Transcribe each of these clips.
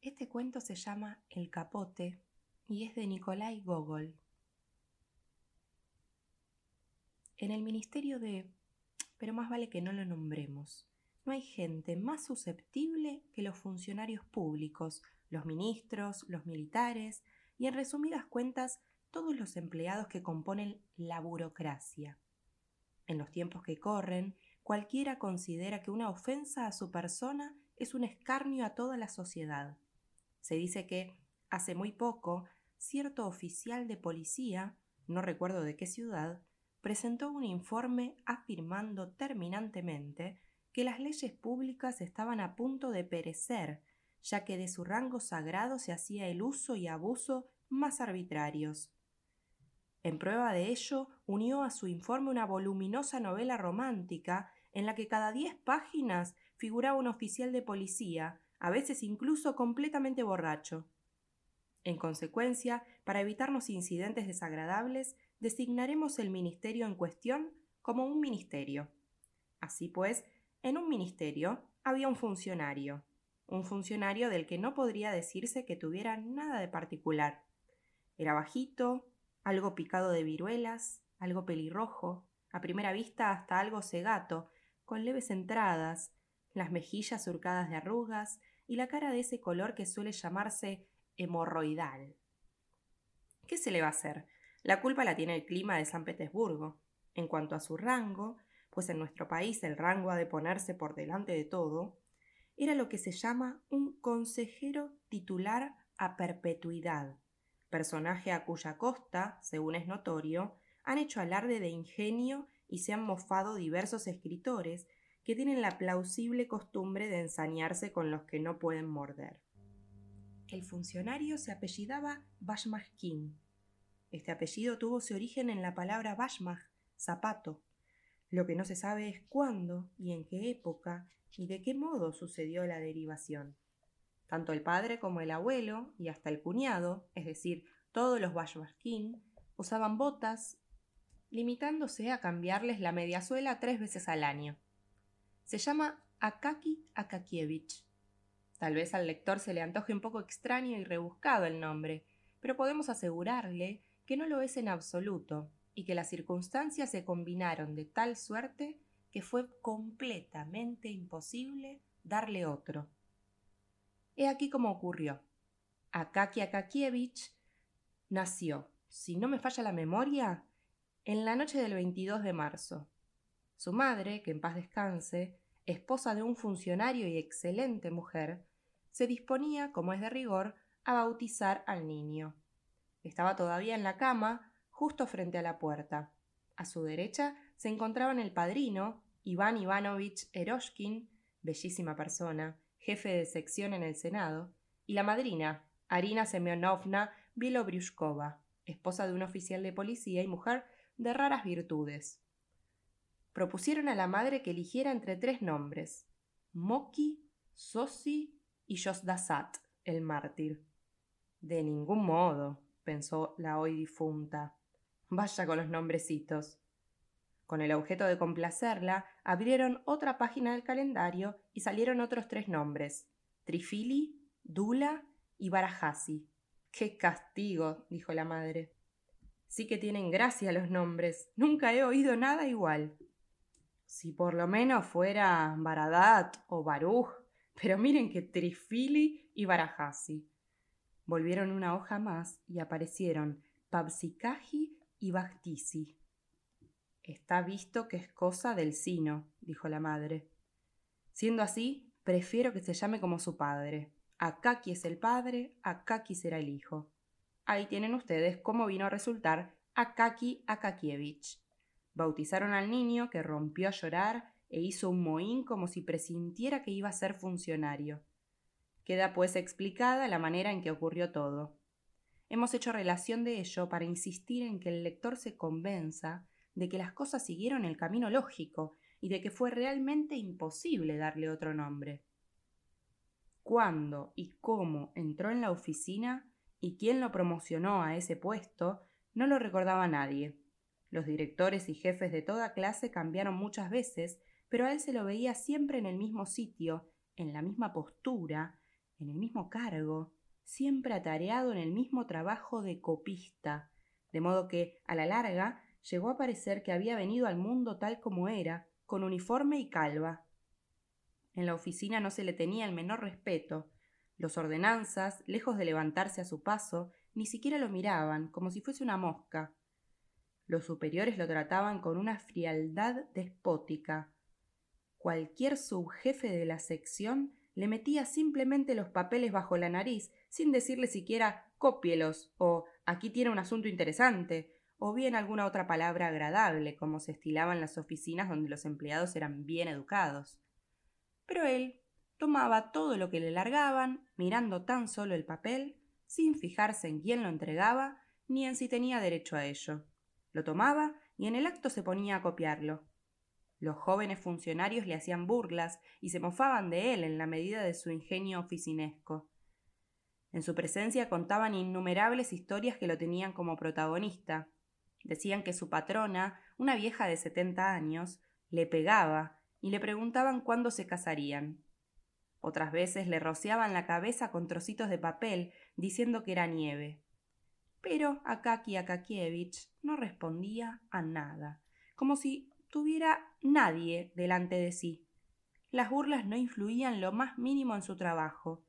Este cuento se llama El capote y es de Nikolai Gogol. En el Ministerio de... pero más vale que no lo nombremos. No hay gente más susceptible que los funcionarios públicos, los ministros, los militares y en resumidas cuentas todos los empleados que componen la burocracia. En los tiempos que corren, cualquiera considera que una ofensa a su persona es un escarnio a toda la sociedad. Se dice que, hace muy poco, cierto oficial de policía, no recuerdo de qué ciudad, presentó un informe afirmando terminantemente que las leyes públicas estaban a punto de perecer, ya que de su rango sagrado se hacía el uso y abuso más arbitrarios. En prueba de ello, unió a su informe una voluminosa novela romántica en la que cada diez páginas figuraba un oficial de policía, a veces incluso completamente borracho. En consecuencia, para evitarnos incidentes desagradables, designaremos el ministerio en cuestión como un ministerio. Así pues, en un ministerio había un funcionario, un funcionario del que no podría decirse que tuviera nada de particular. Era bajito, algo picado de viruelas, algo pelirrojo, a primera vista hasta algo cegato, con leves entradas, las mejillas surcadas de arrugas y la cara de ese color que suele llamarse hemorroidal. ¿Qué se le va a hacer? La culpa la tiene el clima de San Petersburgo. En cuanto a su rango, pues en nuestro país el rango ha de ponerse por delante de todo, era lo que se llama un consejero titular a perpetuidad, personaje a cuya costa, según es notorio, han hecho alarde de ingenio y se han mofado diversos escritores que tienen la plausible costumbre de ensañarse con los que no pueden morder. El funcionario se apellidaba Bashmachkin. Este apellido tuvo su origen en la palabra Bashmach, zapato. Lo que no se sabe es cuándo y en qué época y de qué modo sucedió la derivación. Tanto el padre como el abuelo y hasta el cuñado, es decir, todos los Bashmachkin, usaban botas, limitándose a cambiarles la mediasuela tres veces al año. Se llama Akaki Akakievich. Tal vez al lector se le antoje un poco extraño y rebuscado el nombre, pero podemos asegurarle que no lo es en absoluto y que las circunstancias se combinaron de tal suerte que fue completamente imposible darle otro. He aquí cómo ocurrió. Akaki Akakievich nació, si no me falla la memoria, en la noche del 22 de marzo, su madre, que en paz descanse, esposa de un funcionario y excelente mujer, se disponía, como es de rigor, a bautizar al niño. Estaba todavía en la cama, justo frente a la puerta. A su derecha se encontraban el padrino, Iván Ivanovich Eroshkin, bellísima persona, jefe de sección en el Senado, y la madrina, Arina Semyonovna Bielobryushkova, esposa de un oficial de policía y mujer de raras virtudes propusieron a la madre que eligiera entre tres nombres: Moki, Sosi y Yosdasat, el mártir. De ningún modo, pensó la hoy difunta. Vaya con los nombrecitos. Con el objeto de complacerla, abrieron otra página del calendario y salieron otros tres nombres: Trifili, Dula y Barajasi. ¡Qué castigo! dijo la madre. Sí que tienen gracia los nombres. Nunca he oído nada igual. Si por lo menos fuera Baradat o Baruch, pero miren que Trifili y Barajasi. Volvieron una hoja más y aparecieron Pabsikaji y Bactisi. Está visto que es cosa del sino, dijo la madre. Siendo así, prefiero que se llame como su padre. Akaki es el padre, Akaki será el hijo. Ahí tienen ustedes cómo vino a resultar Akaki Akakievich. Bautizaron al niño, que rompió a llorar e hizo un mohín como si presintiera que iba a ser funcionario. Queda pues explicada la manera en que ocurrió todo. Hemos hecho relación de ello para insistir en que el lector se convenza de que las cosas siguieron el camino lógico y de que fue realmente imposible darle otro nombre. Cuándo y cómo entró en la oficina y quién lo promocionó a ese puesto no lo recordaba nadie. Los directores y jefes de toda clase cambiaron muchas veces, pero a él se lo veía siempre en el mismo sitio, en la misma postura, en el mismo cargo, siempre atareado en el mismo trabajo de copista, de modo que, a la larga, llegó a parecer que había venido al mundo tal como era, con uniforme y calva. En la oficina no se le tenía el menor respeto. Los ordenanzas, lejos de levantarse a su paso, ni siquiera lo miraban, como si fuese una mosca. Los superiores lo trataban con una frialdad despótica. Cualquier subjefe de la sección le metía simplemente los papeles bajo la nariz, sin decirle siquiera cópielos o aquí tiene un asunto interesante, o bien alguna otra palabra agradable, como se estilaba en las oficinas donde los empleados eran bien educados. Pero él tomaba todo lo que le largaban, mirando tan solo el papel, sin fijarse en quién lo entregaba, ni en si tenía derecho a ello. Lo tomaba y en el acto se ponía a copiarlo. Los jóvenes funcionarios le hacían burlas y se mofaban de él en la medida de su ingenio oficinesco. En su presencia contaban innumerables historias que lo tenían como protagonista. Decían que su patrona, una vieja de setenta años, le pegaba y le preguntaban cuándo se casarían. Otras veces le rociaban la cabeza con trocitos de papel diciendo que era nieve. Pero Akaki Akakievich no respondía a nada, como si tuviera nadie delante de sí. Las burlas no influían lo más mínimo en su trabajo,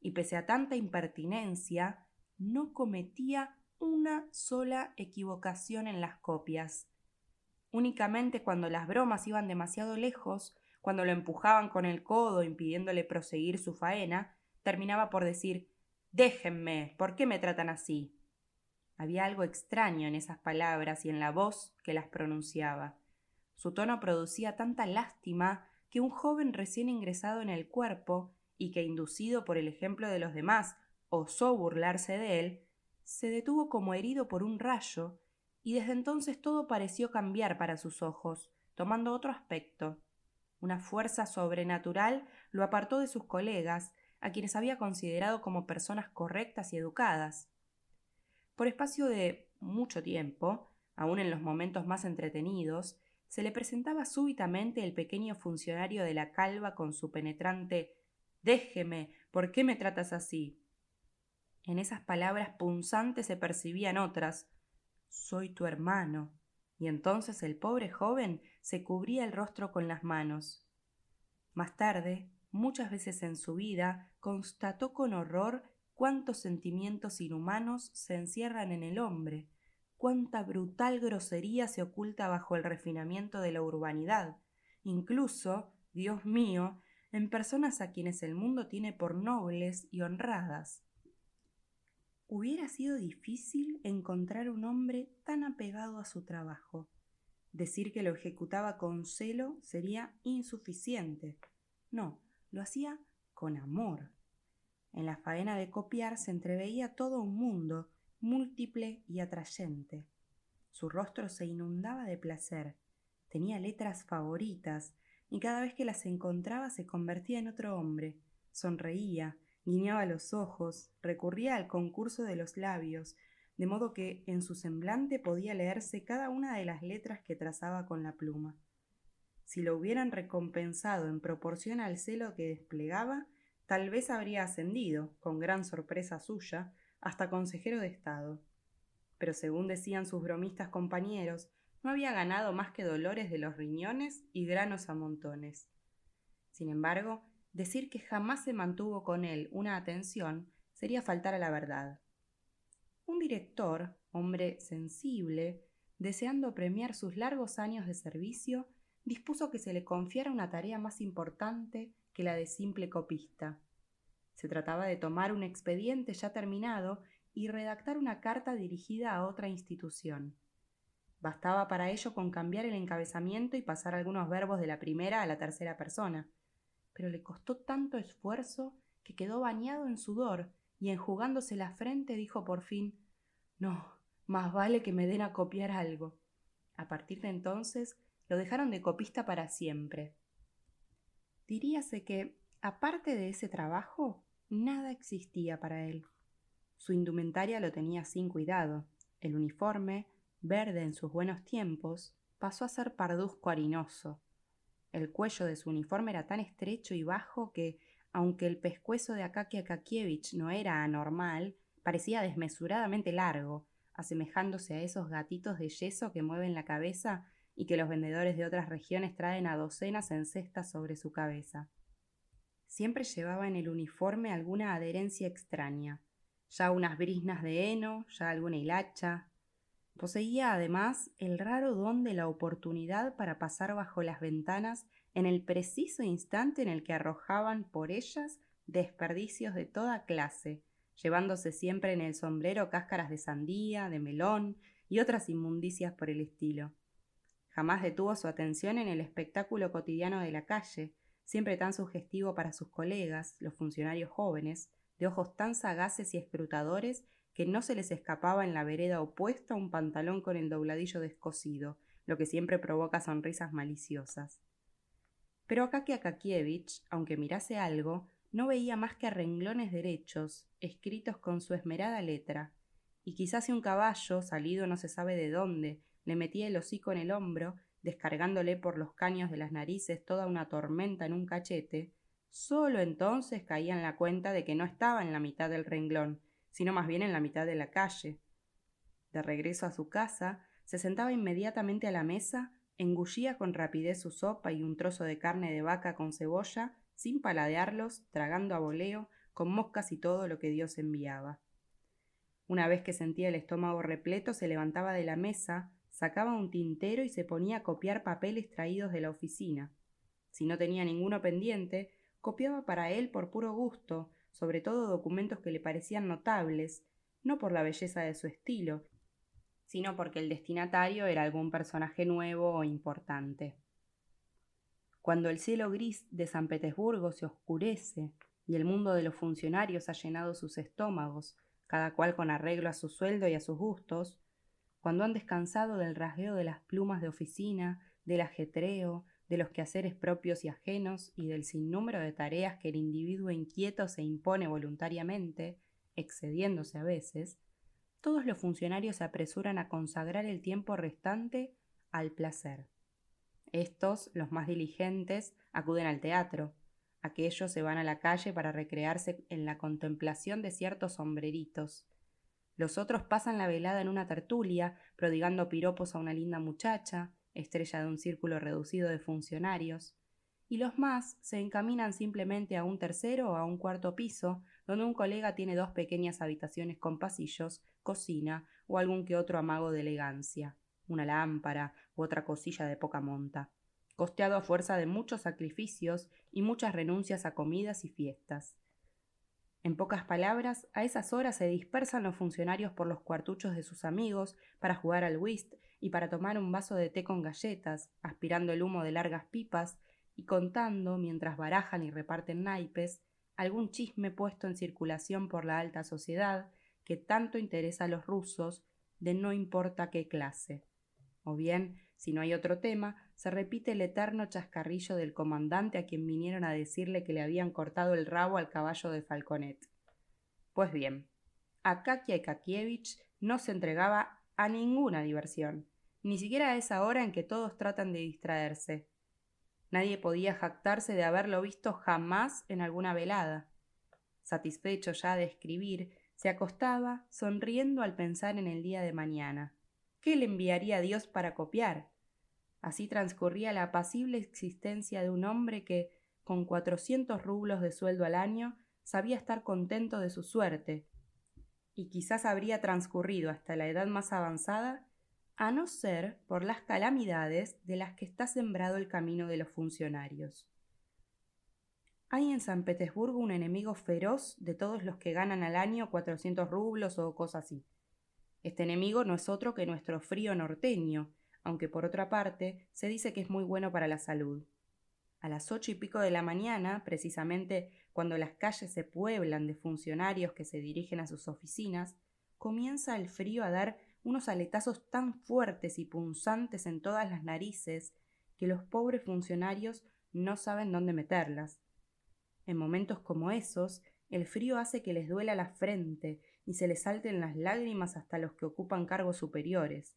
y pese a tanta impertinencia, no cometía una sola equivocación en las copias. Únicamente cuando las bromas iban demasiado lejos, cuando lo empujaban con el codo impidiéndole proseguir su faena, terminaba por decir Déjenme, ¿por qué me tratan así? Había algo extraño en esas palabras y en la voz que las pronunciaba. Su tono producía tanta lástima que un joven recién ingresado en el cuerpo y que, inducido por el ejemplo de los demás, osó burlarse de él, se detuvo como herido por un rayo, y desde entonces todo pareció cambiar para sus ojos, tomando otro aspecto. Una fuerza sobrenatural lo apartó de sus colegas, a quienes había considerado como personas correctas y educadas. Por espacio de mucho tiempo, aun en los momentos más entretenidos, se le presentaba súbitamente el pequeño funcionario de la calva con su penetrante Déjeme, ¿por qué me tratas así? En esas palabras punzantes se percibían otras. Soy tu hermano. Y entonces el pobre joven se cubría el rostro con las manos. Más tarde, muchas veces en su vida, constató con horror cuántos sentimientos inhumanos se encierran en el hombre, cuánta brutal grosería se oculta bajo el refinamiento de la urbanidad, incluso, Dios mío, en personas a quienes el mundo tiene por nobles y honradas. Hubiera sido difícil encontrar un hombre tan apegado a su trabajo. Decir que lo ejecutaba con celo sería insuficiente. No, lo hacía con amor. En la faena de copiar se entreveía todo un mundo, múltiple y atrayente. Su rostro se inundaba de placer. Tenía letras favoritas, y cada vez que las encontraba se convertía en otro hombre. Sonreía, guiñaba los ojos, recurría al concurso de los labios, de modo que en su semblante podía leerse cada una de las letras que trazaba con la pluma. Si lo hubieran recompensado en proporción al celo que desplegaba, tal vez habría ascendido, con gran sorpresa suya, hasta consejero de Estado. Pero según decían sus bromistas compañeros, no había ganado más que dolores de los riñones y granos a montones. Sin embargo, decir que jamás se mantuvo con él una atención sería faltar a la verdad. Un director, hombre sensible, deseando premiar sus largos años de servicio, dispuso que se le confiara una tarea más importante que la de simple copista. Se trataba de tomar un expediente ya terminado y redactar una carta dirigida a otra institución. Bastaba para ello con cambiar el encabezamiento y pasar algunos verbos de la primera a la tercera persona. Pero le costó tanto esfuerzo que quedó bañado en sudor y enjugándose la frente dijo por fin No, más vale que me den a copiar algo. A partir de entonces lo dejaron de copista para siempre. Diríase que, aparte de ese trabajo, nada existía para él. Su indumentaria lo tenía sin cuidado. El uniforme, verde en sus buenos tiempos, pasó a ser parduzco harinoso. El cuello de su uniforme era tan estrecho y bajo que, aunque el pescuezo de Akakia Kakievich no era anormal, parecía desmesuradamente largo, asemejándose a esos gatitos de yeso que mueven la cabeza y que los vendedores de otras regiones traen a docenas en cestas sobre su cabeza. Siempre llevaba en el uniforme alguna adherencia extraña, ya unas brisnas de heno, ya alguna hilacha. Poseía además el raro don de la oportunidad para pasar bajo las ventanas en el preciso instante en el que arrojaban por ellas desperdicios de toda clase, llevándose siempre en el sombrero cáscaras de sandía, de melón y otras inmundicias por el estilo. Jamás detuvo su atención en el espectáculo cotidiano de la calle, siempre tan sugestivo para sus colegas, los funcionarios jóvenes, de ojos tan sagaces y escrutadores que no se les escapaba en la vereda opuesta un pantalón con el dobladillo descosido, lo que siempre provoca sonrisas maliciosas. Pero Akaki Akakievich, aunque mirase algo, no veía más que renglones derechos, escritos con su esmerada letra, y quizás si un caballo, salido no se sabe de dónde, le metía el hocico en el hombro, descargándole por los caños de las narices toda una tormenta en un cachete, sólo entonces caía en la cuenta de que no estaba en la mitad del renglón, sino más bien en la mitad de la calle. De regreso a su casa, se sentaba inmediatamente a la mesa engullía con rapidez su sopa y un trozo de carne de vaca con cebolla, sin paladearlos, tragando a voleo, con moscas y todo lo que Dios enviaba. Una vez que sentía el estómago repleto, se levantaba de la mesa, sacaba un tintero y se ponía a copiar papeles traídos de la oficina. Si no tenía ninguno pendiente, copiaba para él por puro gusto, sobre todo documentos que le parecían notables, no por la belleza de su estilo, sino porque el destinatario era algún personaje nuevo o importante. Cuando el cielo gris de San Petersburgo se oscurece y el mundo de los funcionarios ha llenado sus estómagos, cada cual con arreglo a su sueldo y a sus gustos, cuando han descansado del rasgueo de las plumas de oficina, del ajetreo, de los quehaceres propios y ajenos y del sinnúmero de tareas que el individuo inquieto se impone voluntariamente, excediéndose a veces, todos los funcionarios se apresuran a consagrar el tiempo restante al placer. Estos, los más diligentes, acuden al teatro. Aquellos se van a la calle para recrearse en la contemplación de ciertos sombreritos. Los otros pasan la velada en una tertulia, prodigando piropos a una linda muchacha, estrella de un círculo reducido de funcionarios, y los más se encaminan simplemente a un tercero o a un cuarto piso, donde un colega tiene dos pequeñas habitaciones con pasillos, cocina o algún que otro amago de elegancia, una lámpara u otra cosilla de poca monta, costeado a fuerza de muchos sacrificios y muchas renuncias a comidas y fiestas. En pocas palabras, a esas horas se dispersan los funcionarios por los cuartuchos de sus amigos para jugar al whist y para tomar un vaso de té con galletas, aspirando el humo de largas pipas y contando, mientras barajan y reparten naipes, algún chisme puesto en circulación por la alta sociedad que tanto interesa a los rusos de no importa qué clase. O bien, si no hay otro tema, se repite el eterno chascarrillo del comandante a quien vinieron a decirle que le habían cortado el rabo al caballo de Falconet. Pues bien, Akakia Kakievich no se entregaba a ninguna diversión, ni siquiera a esa hora en que todos tratan de distraerse. Nadie podía jactarse de haberlo visto jamás en alguna velada. Satisfecho ya de escribir, se acostaba, sonriendo al pensar en el día de mañana. ¿Qué le enviaría Dios para copiar? Así transcurría la apacible existencia de un hombre que, con cuatrocientos rublos de sueldo al año, sabía estar contento de su suerte, y quizás habría transcurrido hasta la edad más avanzada a no ser por las calamidades de las que está sembrado el camino de los funcionarios. Hay en San Petersburgo un enemigo feroz de todos los que ganan al año cuatrocientos rublos o cosas así. Este enemigo no es otro que nuestro frío norteño, aunque por otra parte se dice que es muy bueno para la salud. A las ocho y pico de la mañana, precisamente cuando las calles se pueblan de funcionarios que se dirigen a sus oficinas, comienza el frío a dar unos aletazos tan fuertes y punzantes en todas las narices que los pobres funcionarios no saben dónde meterlas. En momentos como esos, el frío hace que les duela la frente y se les salten las lágrimas hasta los que ocupan cargos superiores.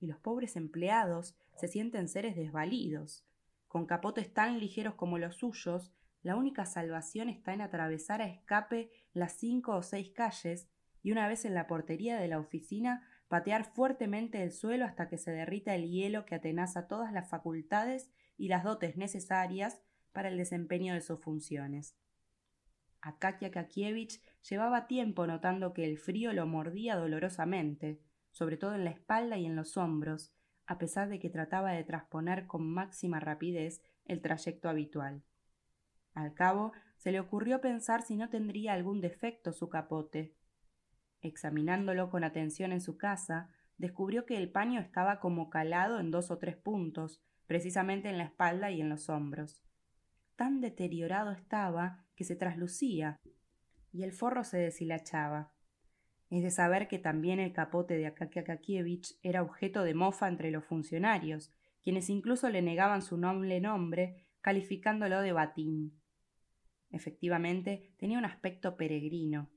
Y los pobres empleados se sienten seres desvalidos, con capotes tan ligeros como los suyos, la única salvación está en atravesar a escape las cinco o seis calles y una vez en la portería de la oficina patear fuertemente el suelo hasta que se derrita el hielo que atenaza todas las facultades y las dotes necesarias para el desempeño de sus funciones. Akakia Kakievich llevaba tiempo notando que el frío lo mordía dolorosamente, sobre todo en la espalda y en los hombros, a pesar de que trataba de transponer con máxima rapidez el trayecto habitual. Al cabo, se le ocurrió pensar si no tendría algún defecto su capote. Examinándolo con atención en su casa, descubrió que el paño estaba como calado en dos o tres puntos, precisamente en la espalda y en los hombros. Tan deteriorado estaba que se traslucía, y el forro se deshilachaba. Es de saber que también el capote de Akakia Kakievich era objeto de mofa entre los funcionarios, quienes incluso le negaban su noble nombre, calificándolo de batín. Efectivamente, tenía un aspecto peregrino.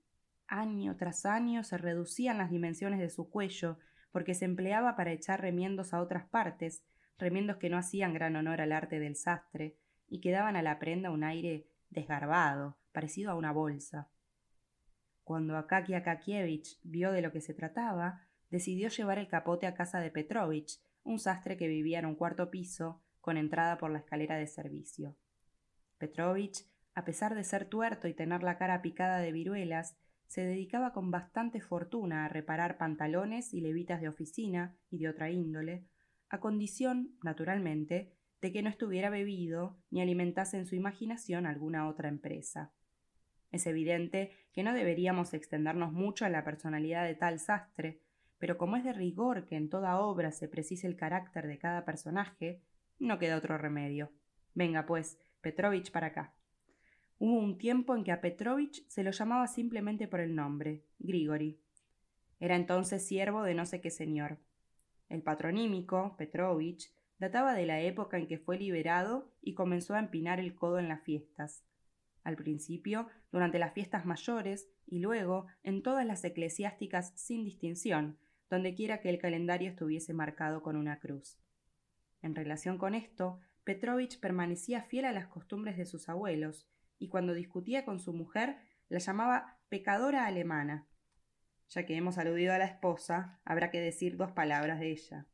Año tras año se reducían las dimensiones de su cuello, porque se empleaba para echar remiendos a otras partes, remiendos que no hacían gran honor al arte del sastre, y que daban a la prenda un aire desgarbado, parecido a una bolsa. Cuando Akaki Akakievich vio de lo que se trataba, decidió llevar el capote a casa de Petrovich, un sastre que vivía en un cuarto piso, con entrada por la escalera de servicio. Petrovich, a pesar de ser tuerto y tener la cara picada de viruelas, se dedicaba con bastante fortuna a reparar pantalones y levitas de oficina y de otra índole, a condición, naturalmente, de que no estuviera bebido ni alimentase en su imaginación alguna otra empresa. Es evidente que no deberíamos extendernos mucho a la personalidad de tal sastre, pero como es de rigor que en toda obra se precise el carácter de cada personaje, no queda otro remedio. Venga, pues, Petrovich para acá. Hubo un tiempo en que a Petrovich se lo llamaba simplemente por el nombre, Grigori. Era entonces siervo de no sé qué señor. El patronímico, Petrovich, databa de la época en que fue liberado y comenzó a empinar el codo en las fiestas al principio durante las fiestas mayores y luego en todas las eclesiásticas sin distinción, donde quiera que el calendario estuviese marcado con una cruz. En relación con esto, Petrovich permanecía fiel a las costumbres de sus abuelos, y cuando discutía con su mujer la llamaba pecadora alemana. Ya que hemos aludido a la esposa, habrá que decir dos palabras de ella.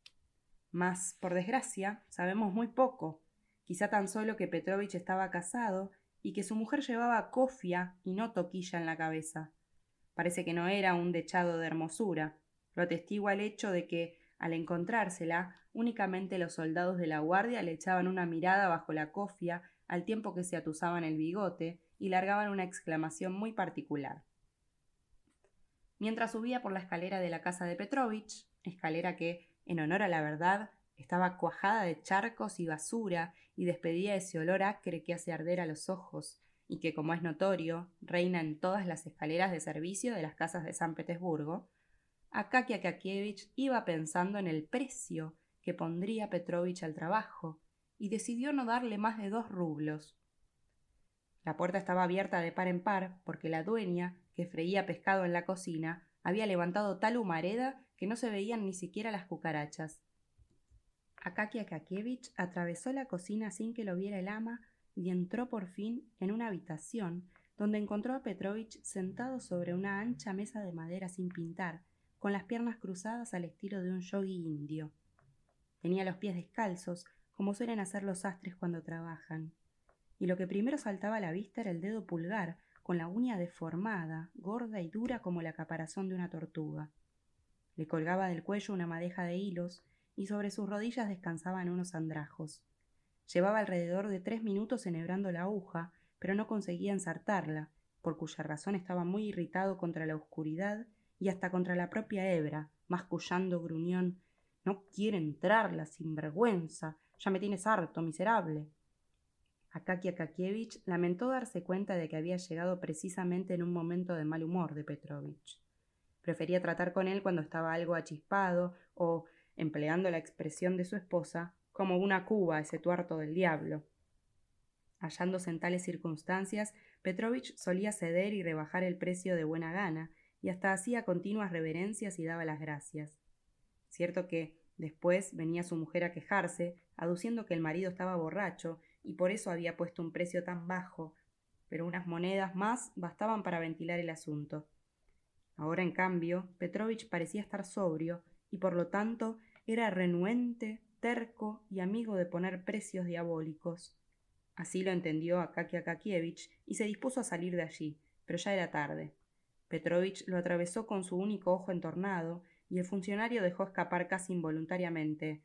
Mas, por desgracia, sabemos muy poco. Quizá tan solo que Petrovich estaba casado y que su mujer llevaba cofia y no toquilla en la cabeza. Parece que no era un dechado de hermosura. Lo atestigua el hecho de que, al encontrársela, únicamente los soldados de la guardia le echaban una mirada bajo la cofia al tiempo que se atusaban el bigote y largaban una exclamación muy particular. Mientras subía por la escalera de la casa de Petrovich, escalera que, en honor a la verdad, estaba cuajada de charcos y basura y despedía ese olor acre que hace arder a los ojos y que, como es notorio, reina en todas las escaleras de servicio de las casas de San Petersburgo, Akakia Kakievich iba pensando en el precio que pondría Petrovich al trabajo y decidió no darle más de dos rublos. La puerta estaba abierta de par en par porque la dueña, que freía pescado en la cocina, había levantado tal humareda que no se veían ni siquiera las cucarachas. Akakia Akakievich atravesó la cocina sin que lo viera el ama y entró por fin en una habitación donde encontró a Petrovich sentado sobre una ancha mesa de madera sin pintar, con las piernas cruzadas al estilo de un yogi indio. Tenía los pies descalzos, como suelen hacer los sastres cuando trabajan. Y lo que primero saltaba a la vista era el dedo pulgar, con la uña deformada, gorda y dura como la caparazón de una tortuga. Le colgaba del cuello una madeja de hilos y sobre sus rodillas descansaban unos andrajos. Llevaba alrededor de tres minutos enhebrando la aguja, pero no conseguía ensartarla, por cuya razón estaba muy irritado contra la oscuridad y hasta contra la propia hebra, mascullando gruñón No quiere entrarla, sinvergüenza. Ya me tienes harto, miserable. Akaki Akakievich lamentó darse cuenta de que había llegado precisamente en un momento de mal humor de Petrovich. Prefería tratar con él cuando estaba algo achispado o empleando la expresión de su esposa, como una cuba ese tuerto del diablo. Hallándose en tales circunstancias, Petrovich solía ceder y rebajar el precio de buena gana, y hasta hacía continuas reverencias y daba las gracias. Cierto que, después, venía su mujer a quejarse, aduciendo que el marido estaba borracho y por eso había puesto un precio tan bajo, pero unas monedas más bastaban para ventilar el asunto. Ahora, en cambio, Petrovich parecía estar sobrio y por lo tanto era renuente, terco y amigo de poner precios diabólicos. Así lo entendió Akaky Akakievich y se dispuso a salir de allí, pero ya era tarde. Petrovich lo atravesó con su único ojo entornado y el funcionario dejó escapar casi involuntariamente.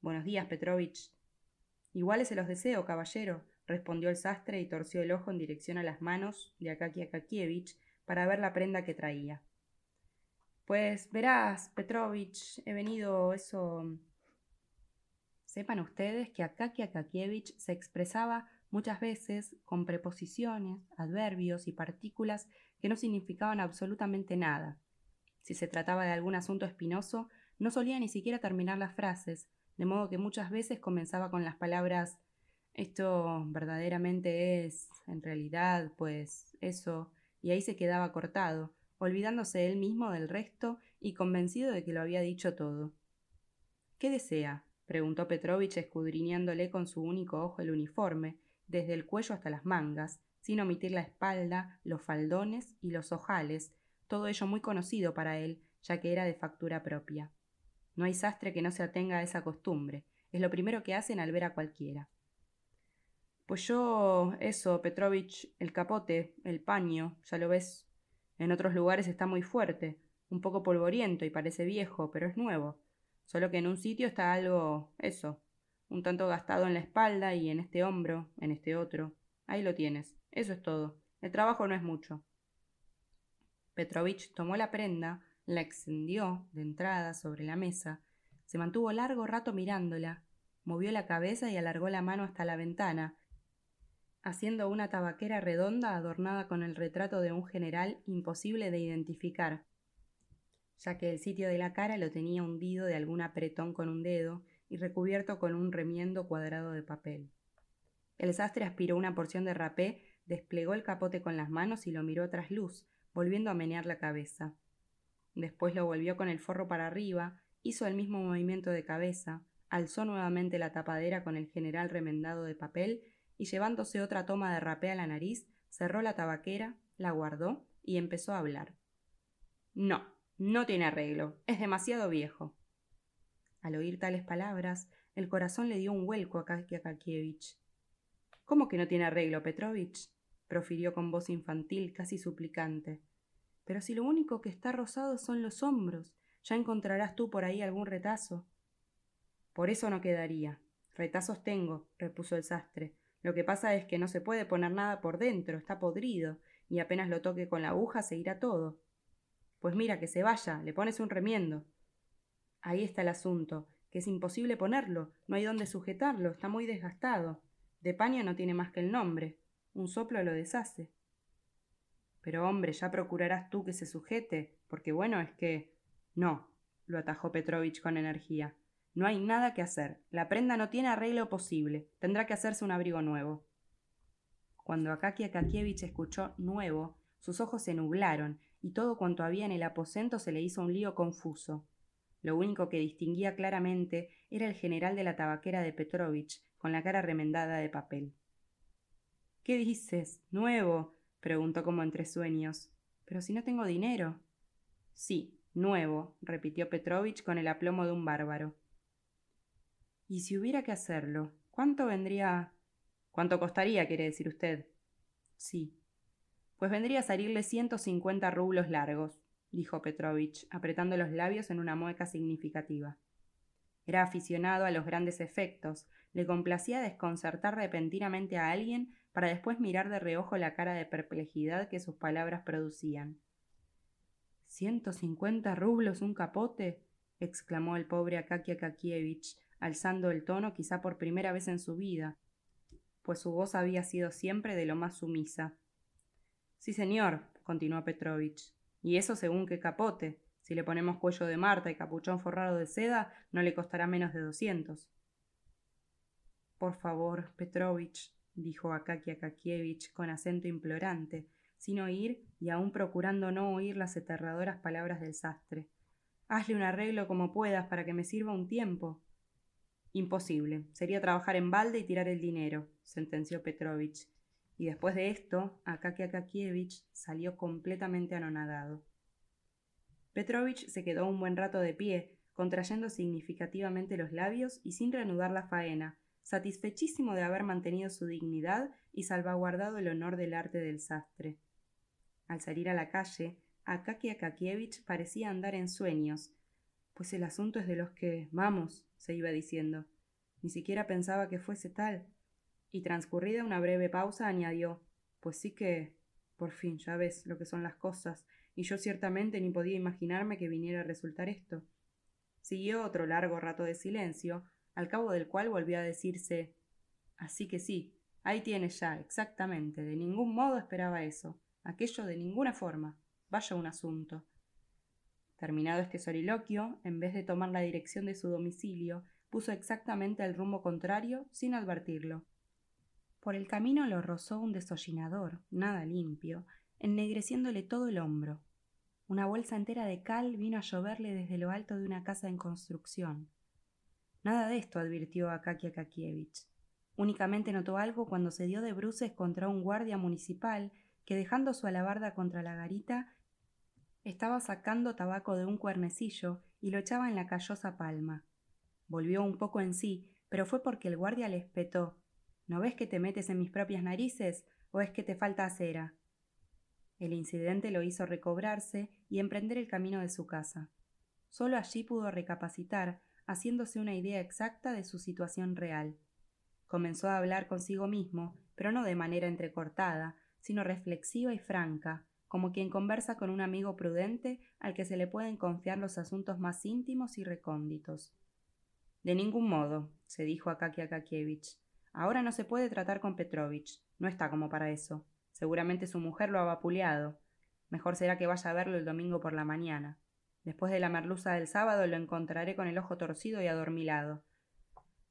Buenos días, Petrovich. Iguales se los deseo, caballero, respondió el sastre y torció el ojo en dirección a las manos de Akaki Akakievich para ver la prenda que traía. Pues verás, Petrovich, he venido eso. Sepan ustedes que Akaki Akakievich se expresaba muchas veces con preposiciones, adverbios y partículas que no significaban absolutamente nada. Si se trataba de algún asunto espinoso, no solía ni siquiera terminar las frases, de modo que muchas veces comenzaba con las palabras esto verdaderamente es, en realidad, pues eso, y ahí se quedaba cortado, olvidándose él mismo del resto y convencido de que lo había dicho todo. ¿Qué desea? preguntó Petrovich escudriñándole con su único ojo el uniforme, desde el cuello hasta las mangas, sin omitir la espalda, los faldones y los ojales, todo ello muy conocido para él, ya que era de factura propia. No hay sastre que no se atenga a esa costumbre, es lo primero que hacen al ver a cualquiera. Pues yo, eso, Petrovich, el capote, el paño, ya lo ves. En otros lugares está muy fuerte, un poco polvoriento y parece viejo, pero es nuevo. Solo que en un sitio está algo, eso, un tanto gastado en la espalda y en este hombro, en este otro. Ahí lo tienes. Eso es todo. El trabajo no es mucho. Petrovich tomó la prenda, la extendió de entrada sobre la mesa, se mantuvo largo rato mirándola, movió la cabeza y alargó la mano hasta la ventana, haciendo una tabaquera redonda adornada con el retrato de un general imposible de identificar, ya que el sitio de la cara lo tenía hundido de algún apretón con un dedo y recubierto con un remiendo cuadrado de papel. El sastre aspiró una porción de rapé, desplegó el capote con las manos y lo miró tras luz, volviendo a menear la cabeza. Después lo volvió con el forro para arriba, hizo el mismo movimiento de cabeza, alzó nuevamente la tapadera con el general remendado de papel y llevándose otra toma de rapé a la nariz, cerró la tabaquera, la guardó y empezó a hablar. No, no tiene arreglo, es demasiado viejo. Al oír tales palabras, el corazón le dio un vuelco a Kakievich. ¿Cómo que no tiene arreglo, Petrovich? profirió con voz infantil, casi suplicante. Pero si lo único que está rosado son los hombros, ya encontrarás tú por ahí algún retazo. Por eso no quedaría. Retazos tengo, repuso el sastre, lo que pasa es que no se puede poner nada por dentro, está podrido, y apenas lo toque con la aguja se irá todo. Pues mira, que se vaya, le pones un remiendo. Ahí está el asunto, que es imposible ponerlo, no hay dónde sujetarlo, está muy desgastado. De paño no tiene más que el nombre. Un soplo lo deshace. Pero hombre, ya procurarás tú que se sujete, porque bueno es que. No, lo atajó Petrovich con energía. No hay nada que hacer. La prenda no tiene arreglo posible. Tendrá que hacerse un abrigo nuevo. Cuando Akaki Akakievich escuchó nuevo, sus ojos se nublaron y todo cuanto había en el aposento se le hizo un lío confuso. Lo único que distinguía claramente era el general de la tabaquera de Petrovich, con la cara remendada de papel. ¿Qué dices? ¿Nuevo? preguntó como entre sueños. Pero si no tengo dinero. Sí, nuevo, repitió Petrovich con el aplomo de un bárbaro. Y si hubiera que hacerlo, ¿cuánto vendría? ¿Cuánto costaría, quiere decir usted? Sí. Pues vendría a salirle ciento cincuenta rublos largos, dijo Petrovich, apretando los labios en una mueca significativa. Era aficionado a los grandes efectos, le complacía desconcertar repentinamente a alguien para después mirar de reojo la cara de perplejidad que sus palabras producían. ¿Ciento cincuenta rublos un capote? exclamó el pobre Akakia Kakievich, alzando el tono quizá por primera vez en su vida, pues su voz había sido siempre de lo más sumisa. Sí, señor, continuó Petrovich, y eso según qué capote. Si le ponemos cuello de Marta y capuchón forrado de seda, no le costará menos de doscientos. Por favor, Petrovich, dijo Akakia Kakievich con acento implorante, sin oír y aún procurando no oír las aterradoras palabras del sastre. Hazle un arreglo como puedas para que me sirva un tiempo. Imposible. Sería trabajar en balde y tirar el dinero, sentenció Petrovich. y después de esto, Akaki Akakievich salió completamente anonadado. Petrovich se quedó un buen rato de pie, contrayendo significativamente los labios y sin reanudar la faena, satisfechísimo de haber mantenido su dignidad y salvaguardado el honor del arte del sastre. Al salir a la calle, Akaki Akakievich parecía andar en sueños, pues el asunto es de los que, vamos, se iba diciendo. Ni siquiera pensaba que fuese tal. Y transcurrida una breve pausa, añadió Pues sí que. Por fin, ya ves lo que son las cosas, y yo ciertamente ni podía imaginarme que viniera a resultar esto. Siguió otro largo rato de silencio, al cabo del cual volvió a decirse Así que sí, ahí tienes ya, exactamente, de ningún modo esperaba eso, aquello de ninguna forma. Vaya un asunto. Terminado este soliloquio, en vez de tomar la dirección de su domicilio, puso exactamente el rumbo contrario sin advertirlo. Por el camino lo rozó un desollinador, nada limpio, ennegreciéndole todo el hombro. Una bolsa entera de cal vino a lloverle desde lo alto de una casa en construcción. Nada de esto advirtió a Kakia Kakievich. Únicamente notó algo cuando se dio de bruces contra un guardia municipal que, dejando su alabarda contra la garita, estaba sacando tabaco de un cuernecillo y lo echaba en la callosa palma. Volvió un poco en sí, pero fue porque el guardia le espetó. ¿No ves que te metes en mis propias narices o es que te falta cera? El incidente lo hizo recobrarse y emprender el camino de su casa. Solo allí pudo recapacitar haciéndose una idea exacta de su situación real. Comenzó a hablar consigo mismo, pero no de manera entrecortada, sino reflexiva y franca, como quien conversa con un amigo prudente al que se le pueden confiar los asuntos más íntimos y recónditos. De ningún modo, se dijo a Kaki Akakievich. Ahora no se puede tratar con Petrovich. No está como para eso. Seguramente su mujer lo ha vapuleado. Mejor será que vaya a verlo el domingo por la mañana. Después de la merluza del sábado lo encontraré con el ojo torcido y adormilado.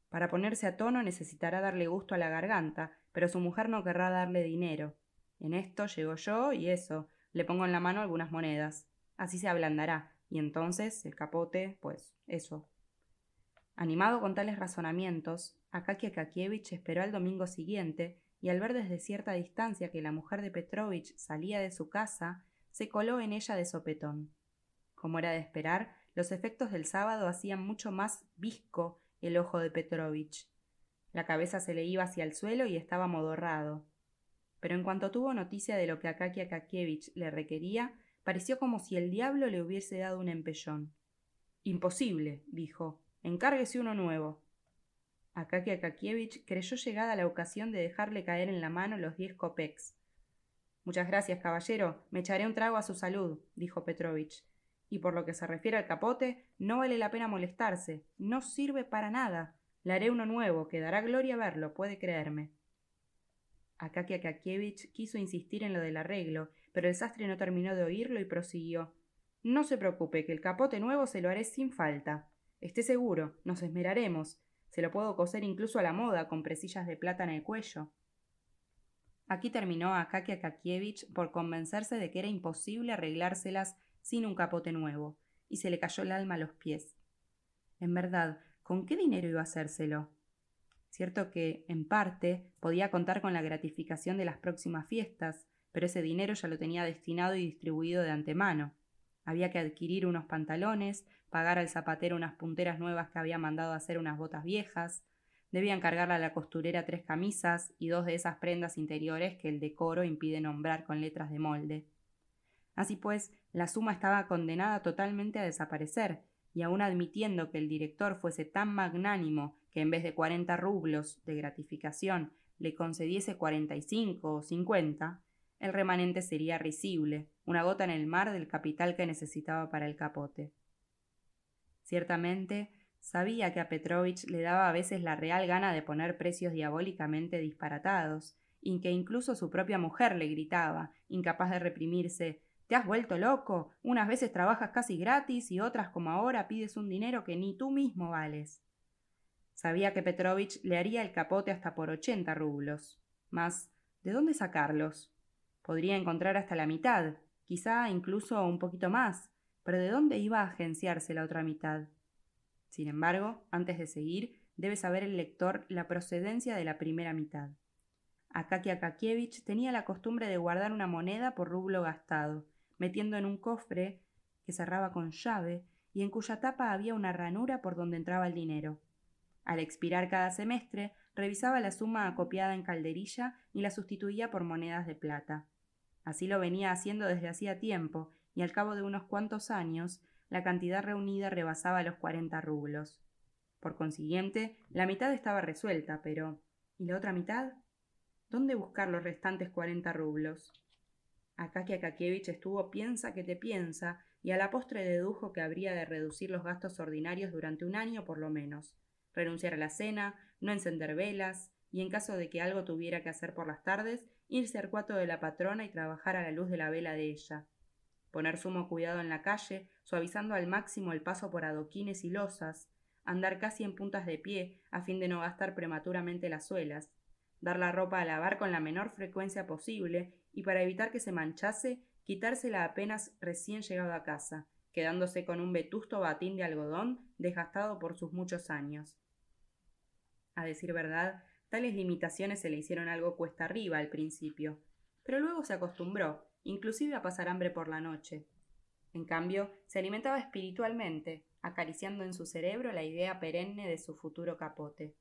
Para ponerse a tono necesitará darle gusto a la garganta, pero su mujer no querrá darle dinero. En esto llego yo y eso, le pongo en la mano algunas monedas. Así se ablandará, y entonces el capote, pues eso. Animado con tales razonamientos, Akaki Akakievich esperó al domingo siguiente y al ver desde cierta distancia que la mujer de Petrovich salía de su casa, se coló en ella de sopetón. Como era de esperar, los efectos del sábado hacían mucho más visco el ojo de Petrovich. La cabeza se le iba hacia el suelo y estaba modorrado. Pero en cuanto tuvo noticia de lo que Akaki Akakievich le requería, pareció como si el diablo le hubiese dado un empellón. Imposible, dijo. Encárguese uno nuevo. Akaki Akakievich creyó llegada la ocasión de dejarle caer en la mano los diez copex. Muchas gracias, caballero. Me echaré un trago a su salud, dijo Petrovich. Y por lo que se refiere al capote, no vale la pena molestarse. No sirve para nada. Le haré uno nuevo, que dará gloria verlo, puede creerme. Akaki Akakievich quiso insistir en lo del arreglo, pero el sastre no terminó de oírlo y prosiguió. No se preocupe, que el capote nuevo se lo haré sin falta. Esté seguro, nos esmeraremos. Se lo puedo coser incluso a la moda, con presillas de plata en el cuello. Aquí terminó Akaki Akakievich por convencerse de que era imposible arreglárselas sin un capote nuevo, y se le cayó el alma a los pies. En verdad, ¿con qué dinero iba a hacérselo? Cierto que, en parte, podía contar con la gratificación de las próximas fiestas, pero ese dinero ya lo tenía destinado y distribuido de antemano. Había que adquirir unos pantalones, pagar al zapatero unas punteras nuevas que había mandado hacer unas botas viejas, debía encargarle a la costurera tres camisas y dos de esas prendas interiores que el decoro impide nombrar con letras de molde. Así pues, la suma estaba condenada totalmente a desaparecer, y aun admitiendo que el director fuese tan magnánimo que en vez de cuarenta rublos de gratificación le concediese cuarenta y cinco o cincuenta, el remanente sería risible, una gota en el mar del capital que necesitaba para el capote. Ciertamente, sabía que a Petrovich le daba a veces la real gana de poner precios diabólicamente disparatados, y que incluso su propia mujer le gritaba, incapaz de reprimirse te has vuelto loco. Unas veces trabajas casi gratis y otras como ahora pides un dinero que ni tú mismo vales. Sabía que Petrovich le haría el capote hasta por ochenta rublos. Mas, ¿de dónde sacarlos? Podría encontrar hasta la mitad, quizá incluso un poquito más, pero ¿de dónde iba a agenciarse la otra mitad? Sin embargo, antes de seguir, debe saber el lector la procedencia de la primera mitad. Akaki Akakievich tenía la costumbre de guardar una moneda por rublo gastado, metiendo en un cofre que cerraba con llave y en cuya tapa había una ranura por donde entraba el dinero. Al expirar cada semestre, revisaba la suma acopiada en calderilla y la sustituía por monedas de plata. Así lo venía haciendo desde hacía tiempo, y al cabo de unos cuantos años, la cantidad reunida rebasaba los cuarenta rublos. Por consiguiente, la mitad estaba resuelta, pero ¿y la otra mitad? ¿Dónde buscar los restantes cuarenta rublos? Akaki Akakievich estuvo piensa que te piensa y a la postre dedujo que habría de reducir los gastos ordinarios durante un año por lo menos, renunciar a la cena, no encender velas, y en caso de que algo tuviera que hacer por las tardes, irse al cuarto de la patrona y trabajar a la luz de la vela de ella. Poner sumo cuidado en la calle, suavizando al máximo el paso por adoquines y losas, andar casi en puntas de pie a fin de no gastar prematuramente las suelas, dar la ropa a lavar con la menor frecuencia posible y para evitar que se manchase, quitársela apenas recién llegado a casa, quedándose con un vetusto batín de algodón desgastado por sus muchos años. A decir verdad, tales limitaciones se le hicieron algo cuesta arriba al principio, pero luego se acostumbró, inclusive a pasar hambre por la noche. En cambio, se alimentaba espiritualmente, acariciando en su cerebro la idea perenne de su futuro capote.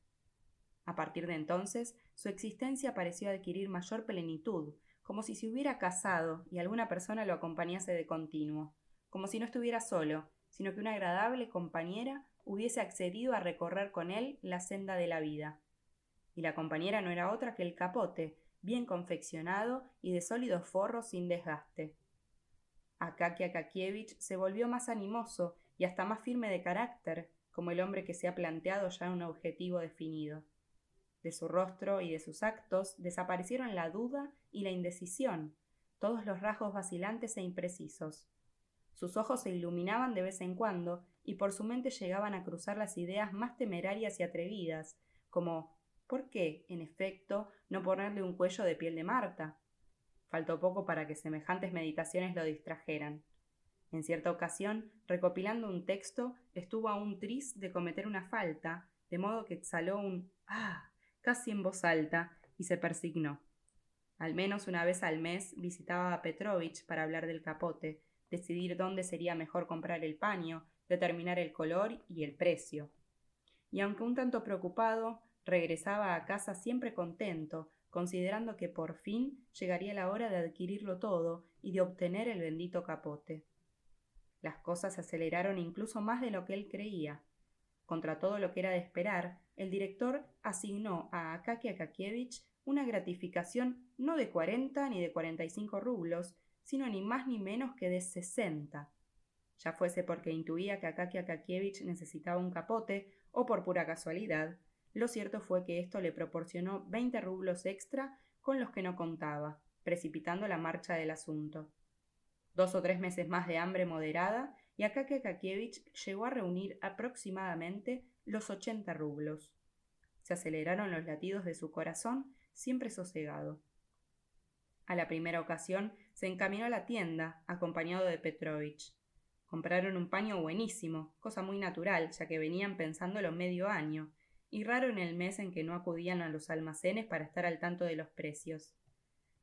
A partir de entonces, su existencia pareció adquirir mayor plenitud, como si se hubiera casado y alguna persona lo acompañase de continuo, como si no estuviera solo, sino que una agradable compañera hubiese accedido a recorrer con él la senda de la vida. Y la compañera no era otra que el capote, bien confeccionado y de sólido forro sin desgaste. Akaki Akakievich se volvió más animoso y hasta más firme de carácter, como el hombre que se ha planteado ya un objetivo definido. De su rostro y de sus actos desaparecieron la duda y la indecisión, todos los rasgos vacilantes e imprecisos. Sus ojos se iluminaban de vez en cuando y por su mente llegaban a cruzar las ideas más temerarias y atrevidas, como ¿por qué, en efecto, no ponerle un cuello de piel de Marta? Faltó poco para que semejantes meditaciones lo distrajeran. En cierta ocasión, recopilando un texto, estuvo a un tris de cometer una falta, de modo que exhaló un ah casi en voz alta, y se persignó. Al menos una vez al mes visitaba a Petrovich para hablar del capote, decidir dónde sería mejor comprar el paño, determinar el color y el precio. Y aunque un tanto preocupado, regresaba a casa siempre contento, considerando que por fin llegaría la hora de adquirirlo todo y de obtener el bendito capote. Las cosas se aceleraron incluso más de lo que él creía. Contra todo lo que era de esperar, el director asignó a Akaki Akakievich una gratificación no de 40 ni de 45 rublos, sino ni más ni menos que de 60. Ya fuese porque intuía que Akaki Akakievich necesitaba un capote o por pura casualidad, lo cierto fue que esto le proporcionó 20 rublos extra con los que no contaba, precipitando la marcha del asunto. Dos o tres meses más de hambre moderada y Akaki Akakievich llegó a reunir aproximadamente los ochenta rublos. Se aceleraron los latidos de su corazón, siempre sosegado. A la primera ocasión se encaminó a la tienda, acompañado de Petrovich. Compraron un paño buenísimo, cosa muy natural, ya que venían pensándolo medio año, y raro en el mes en que no acudían a los almacenes para estar al tanto de los precios.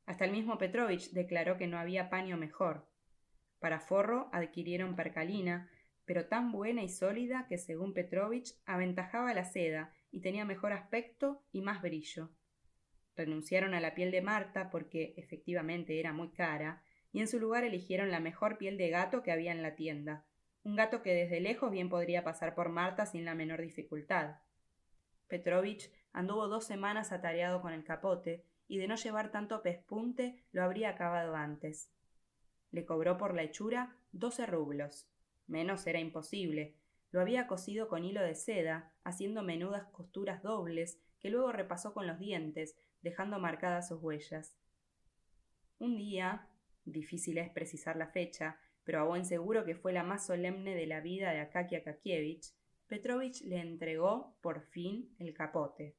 Hasta el mismo Petrovich declaró que no había paño mejor. Para forro adquirieron percalina, pero tan buena y sólida que según Petrovich aventajaba la seda y tenía mejor aspecto y más brillo. Renunciaron a la piel de Marta porque efectivamente era muy cara, y en su lugar eligieron la mejor piel de gato que había en la tienda, un gato que desde lejos bien podría pasar por Marta sin la menor dificultad. Petrovich anduvo dos semanas atareado con el capote, y de no llevar tanto pespunte lo habría acabado antes. Le cobró por la hechura doce rublos, Menos era imposible. Lo había cosido con hilo de seda, haciendo menudas costuras dobles, que luego repasó con los dientes, dejando marcadas sus huellas. Un día, difícil es precisar la fecha, pero a buen seguro que fue la más solemne de la vida de Akaki Akakievich, Petrovich le entregó, por fin, el capote.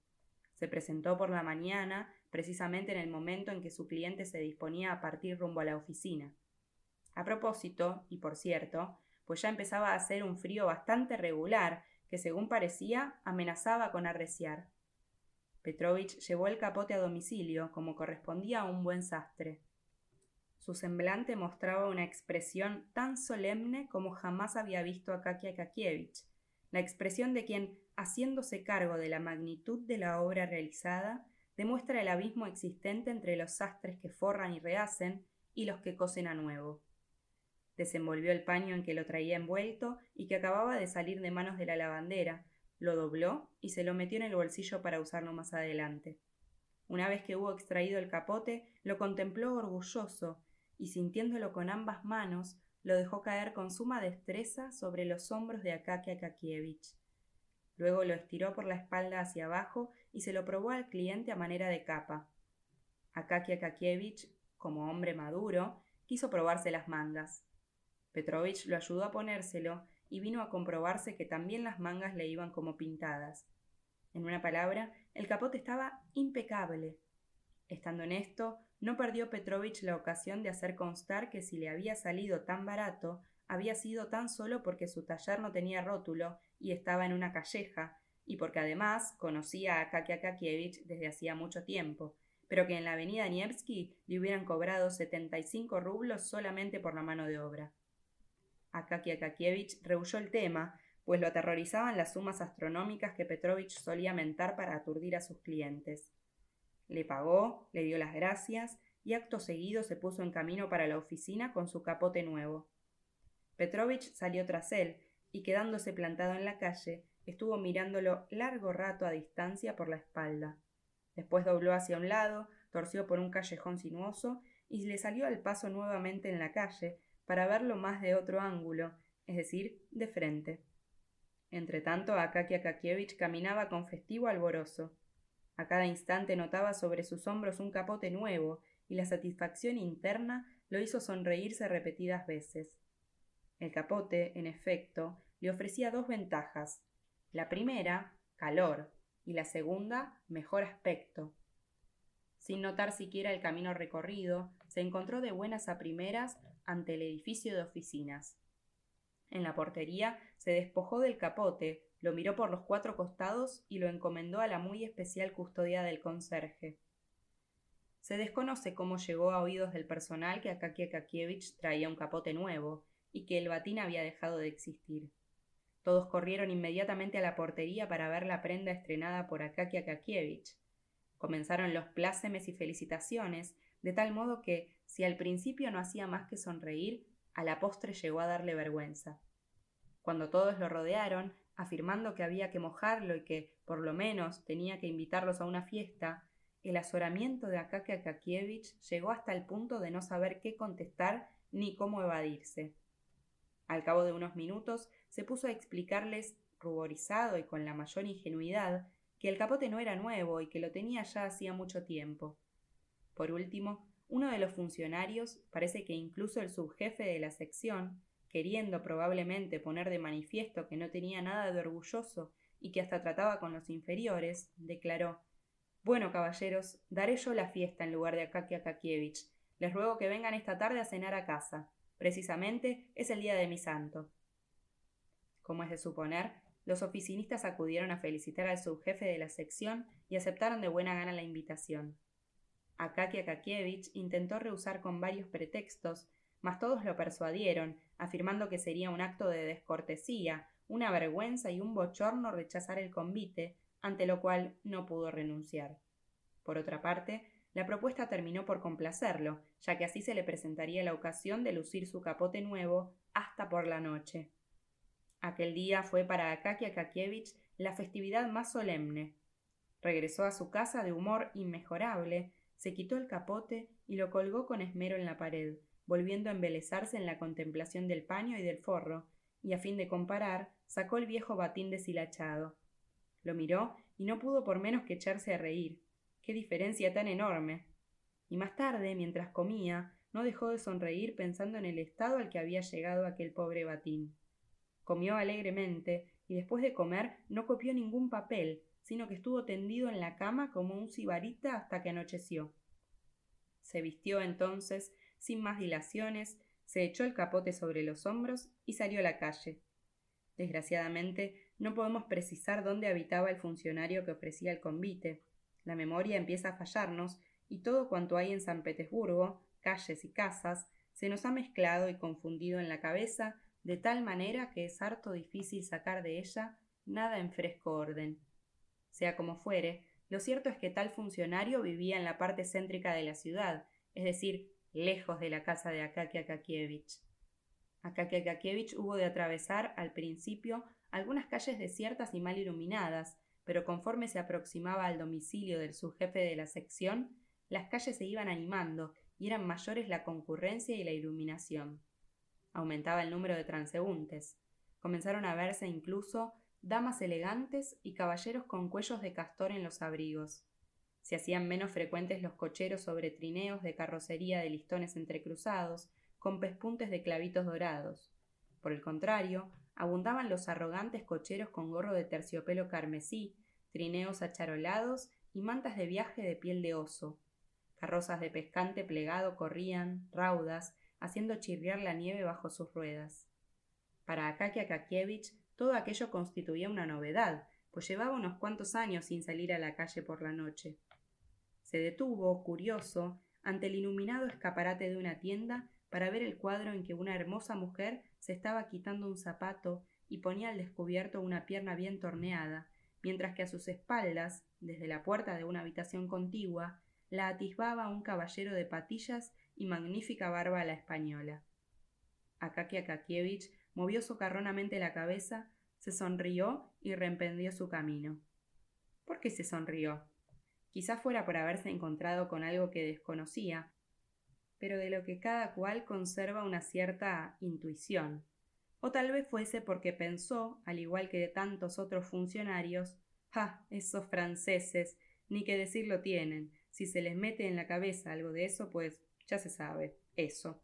Se presentó por la mañana, precisamente en el momento en que su cliente se disponía a partir rumbo a la oficina. A propósito, y por cierto, pues ya empezaba a hacer un frío bastante regular que, según parecía, amenazaba con arreciar. Petrovich llevó el capote a domicilio, como correspondía a un buen sastre. Su semblante mostraba una expresión tan solemne como jamás había visto a Kakia Kakievich, la expresión de quien, haciéndose cargo de la magnitud de la obra realizada, demuestra el abismo existente entre los sastres que forran y rehacen y los que cosen a nuevo. Desenvolvió el paño en que lo traía envuelto y que acababa de salir de manos de la lavandera, lo dobló y se lo metió en el bolsillo para usarlo más adelante. Una vez que hubo extraído el capote, lo contempló orgulloso y sintiéndolo con ambas manos, lo dejó caer con suma destreza sobre los hombros de Akakia Kakievich. Luego lo estiró por la espalda hacia abajo y se lo probó al cliente a manera de capa. Akakia Kakievich, como hombre maduro, quiso probarse las mangas. Petrovich lo ayudó a ponérselo y vino a comprobarse que también las mangas le iban como pintadas. En una palabra, el capote estaba impecable. Estando en esto, no perdió Petrovich la ocasión de hacer constar que si le había salido tan barato, había sido tan solo porque su taller no tenía rótulo y estaba en una calleja, y porque además conocía a Kakia Kakievich desde hacía mucho tiempo, pero que en la avenida Nievsky le hubieran cobrado setenta y cinco rublos solamente por la mano de obra. Akakia Kakievich rehuyó el tema, pues lo aterrorizaban las sumas astronómicas que Petrovich solía mentar para aturdir a sus clientes. Le pagó, le dio las gracias y acto seguido se puso en camino para la oficina con su capote nuevo. Petrovich salió tras él y quedándose plantado en la calle, estuvo mirándolo largo rato a distancia por la espalda. Después dobló hacia un lado, torció por un callejón sinuoso y le salió al paso nuevamente en la calle para verlo más de otro ángulo, es decir, de frente. Entretanto, Akakia Kakievich caminaba con festivo alborozo. A cada instante notaba sobre sus hombros un capote nuevo, y la satisfacción interna lo hizo sonreírse repetidas veces. El capote, en efecto, le ofrecía dos ventajas. La primera, calor, y la segunda, mejor aspecto. Sin notar siquiera el camino recorrido, se encontró de buenas a primeras ante el edificio de oficinas. En la portería se despojó del capote, lo miró por los cuatro costados y lo encomendó a la muy especial custodia del conserje. Se desconoce cómo llegó a oídos del personal que Akakia Kakievich traía un capote nuevo y que el batín había dejado de existir. Todos corrieron inmediatamente a la portería para ver la prenda estrenada por Akakia Kakievich. Comenzaron los plácemes y felicitaciones, de tal modo que, si al principio no hacía más que sonreír, a la postre llegó a darle vergüenza. Cuando todos lo rodearon, afirmando que había que mojarlo y que, por lo menos, tenía que invitarlos a una fiesta, el azoramiento de Akakia Kakievich llegó hasta el punto de no saber qué contestar ni cómo evadirse. Al cabo de unos minutos se puso a explicarles, ruborizado y con la mayor ingenuidad, que el capote no era nuevo y que lo tenía ya hacía mucho tiempo. Por último, uno de los funcionarios, parece que incluso el subjefe de la sección, queriendo probablemente poner de manifiesto que no tenía nada de orgulloso y que hasta trataba con los inferiores, declaró Bueno, caballeros, daré yo la fiesta en lugar de Akakia Kakievich. Les ruego que vengan esta tarde a cenar a casa. Precisamente es el día de mi santo. Como es de suponer, los oficinistas acudieron a felicitar al subjefe de la sección y aceptaron de buena gana la invitación. Akakia Kakievich intentó rehusar con varios pretextos, mas todos lo persuadieron, afirmando que sería un acto de descortesía, una vergüenza y un bochorno rechazar el convite, ante lo cual no pudo renunciar. Por otra parte, la propuesta terminó por complacerlo, ya que así se le presentaría la ocasión de lucir su capote nuevo hasta por la noche. Aquel día fue para Akakia Kakievich la festividad más solemne. Regresó a su casa de humor inmejorable, se quitó el capote y lo colgó con esmero en la pared, volviendo a embelezarse en la contemplación del paño y del forro, y a fin de comparar, sacó el viejo batín deshilachado. Lo miró y no pudo por menos que echarse a reír. ¡Qué diferencia tan enorme! Y más tarde, mientras comía, no dejó de sonreír pensando en el estado al que había llegado aquel pobre batín. Comió alegremente y después de comer no copió ningún papel, sino que estuvo tendido en la cama como un sibarita hasta que anocheció. Se vistió entonces, sin más dilaciones, se echó el capote sobre los hombros y salió a la calle. Desgraciadamente, no podemos precisar dónde habitaba el funcionario que ofrecía el convite. La memoria empieza a fallarnos y todo cuanto hay en San Petersburgo, calles y casas, se nos ha mezclado y confundido en la cabeza de tal manera que es harto difícil sacar de ella nada en fresco orden. Sea como fuere, lo cierto es que tal funcionario vivía en la parte céntrica de la ciudad, es decir, lejos de la casa de Akakia Kakievich. Akakia Kakievich hubo de atravesar, al principio, algunas calles desiertas y mal iluminadas, pero conforme se aproximaba al domicilio del subjefe de la sección, las calles se iban animando y eran mayores la concurrencia y la iluminación. Aumentaba el número de transeúntes. Comenzaron a verse incluso damas elegantes y caballeros con cuellos de castor en los abrigos. Se hacían menos frecuentes los cocheros sobre trineos de carrocería de listones entrecruzados, con pespuntes de clavitos dorados. Por el contrario, abundaban los arrogantes cocheros con gorro de terciopelo carmesí, trineos acharolados y mantas de viaje de piel de oso. Carrozas de pescante plegado corrían, raudas, haciendo chirriar la nieve bajo sus ruedas. Para Akakia Kakievich todo aquello constituía una novedad, pues llevaba unos cuantos años sin salir a la calle por la noche. Se detuvo, curioso, ante el iluminado escaparate de una tienda para ver el cuadro en que una hermosa mujer se estaba quitando un zapato y ponía al descubierto una pierna bien torneada, mientras que a sus espaldas, desde la puerta de una habitación contigua, la atisbaba un caballero de patillas y magnífica barba a la española. Akakia Kakievich movió socarronamente la cabeza, se sonrió y reemprendió su camino. ¿Por qué se sonrió? Quizá fuera por haberse encontrado con algo que desconocía, pero de lo que cada cual conserva una cierta intuición. O tal vez fuese porque pensó, al igual que de tantos otros funcionarios, ¡Ah! esos franceses, ni que decirlo tienen. Si se les mete en la cabeza algo de eso, pues ya se sabe, eso.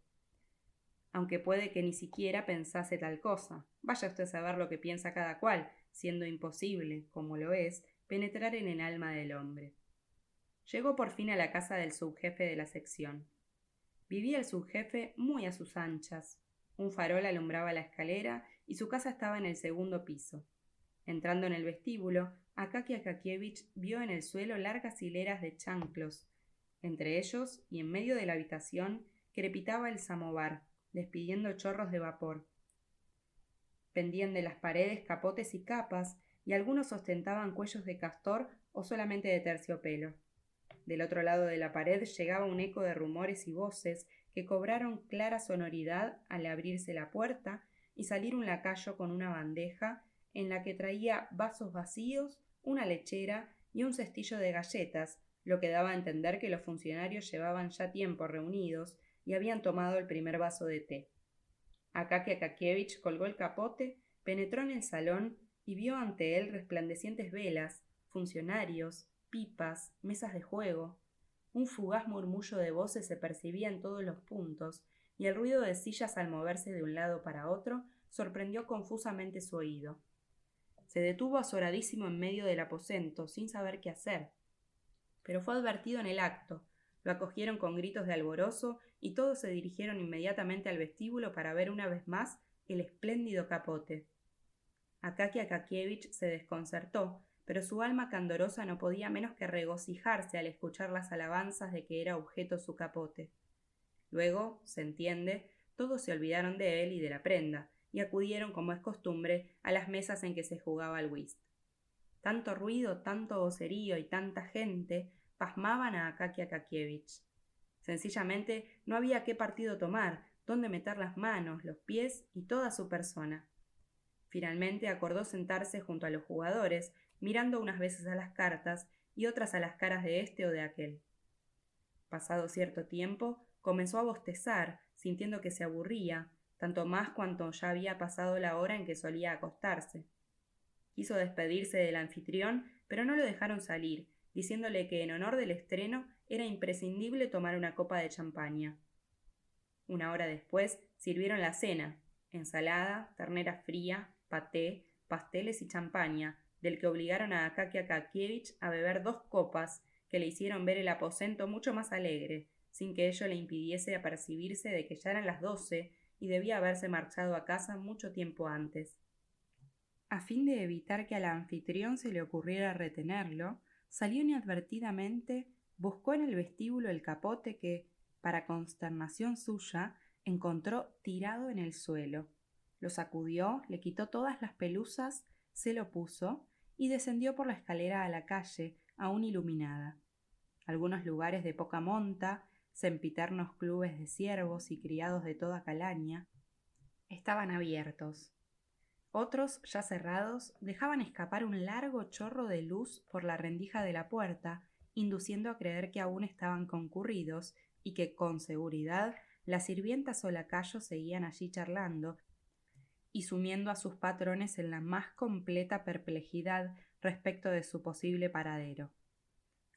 Aunque puede que ni siquiera pensase tal cosa. Vaya usted a saber lo que piensa cada cual, siendo imposible, como lo es, penetrar en el alma del hombre. Llegó por fin a la casa del subjefe de la sección. Vivía el subjefe muy a sus anchas. Un farol alumbraba la escalera y su casa estaba en el segundo piso. Entrando en el vestíbulo, Akakia Kakievich vio en el suelo largas hileras de chanclos. Entre ellos, y en medio de la habitación, crepitaba el samovar, despidiendo chorros de vapor. Pendían de las paredes capotes y capas, y algunos ostentaban cuellos de castor o solamente de terciopelo. Del otro lado de la pared llegaba un eco de rumores y voces que cobraron clara sonoridad al abrirse la puerta y salir un lacayo con una bandeja en la que traía vasos vacíos una lechera y un cestillo de galletas, lo que daba a entender que los funcionarios llevaban ya tiempo reunidos y habían tomado el primer vaso de té. Akakia Kakievich colgó el capote, penetró en el salón y vio ante él resplandecientes velas, funcionarios, pipas, mesas de juego. Un fugaz murmullo de voces se percibía en todos los puntos, y el ruido de sillas al moverse de un lado para otro sorprendió confusamente su oído. Se detuvo azoradísimo en medio del aposento, sin saber qué hacer. Pero fue advertido en el acto. Lo acogieron con gritos de alborozo y todos se dirigieron inmediatamente al vestíbulo para ver una vez más el espléndido capote. Akakia Kakievich se desconcertó, pero su alma candorosa no podía menos que regocijarse al escuchar las alabanzas de que era objeto su capote. Luego, se entiende, todos se olvidaron de él y de la prenda, y acudieron, como es costumbre, a las mesas en que se jugaba al whist. Tanto ruido, tanto vocerío y tanta gente pasmaban a Akakia Kakievich. Sencillamente no había qué partido tomar, dónde meter las manos, los pies y toda su persona. Finalmente acordó sentarse junto a los jugadores, mirando unas veces a las cartas y otras a las caras de este o de aquel. Pasado cierto tiempo, comenzó a bostezar, sintiendo que se aburría, tanto más cuanto ya había pasado la hora en que solía acostarse. Quiso despedirse del anfitrión, pero no lo dejaron salir, diciéndole que en honor del estreno era imprescindible tomar una copa de champaña. Una hora después sirvieron la cena, ensalada, ternera fría, paté, pasteles y champaña, del que obligaron a Akakia Kakievich a beber dos copas que le hicieron ver el aposento mucho más alegre, sin que ello le impidiese apercibirse de que ya eran las doce y debía haberse marchado a casa mucho tiempo antes. A fin de evitar que al anfitrión se le ocurriera retenerlo, salió inadvertidamente, buscó en el vestíbulo el capote que, para consternación suya, encontró tirado en el suelo. Lo sacudió, le quitó todas las pelusas, se lo puso y descendió por la escalera a la calle, aún iluminada. Algunos lugares de poca monta, sempiternos clubes de siervos y criados de toda calaña, estaban abiertos. Otros, ya cerrados, dejaban escapar un largo chorro de luz por la rendija de la puerta, induciendo a creer que aún estaban concurridos y que, con seguridad, las sirvientas o lacayos seguían allí charlando y sumiendo a sus patrones en la más completa perplejidad respecto de su posible paradero.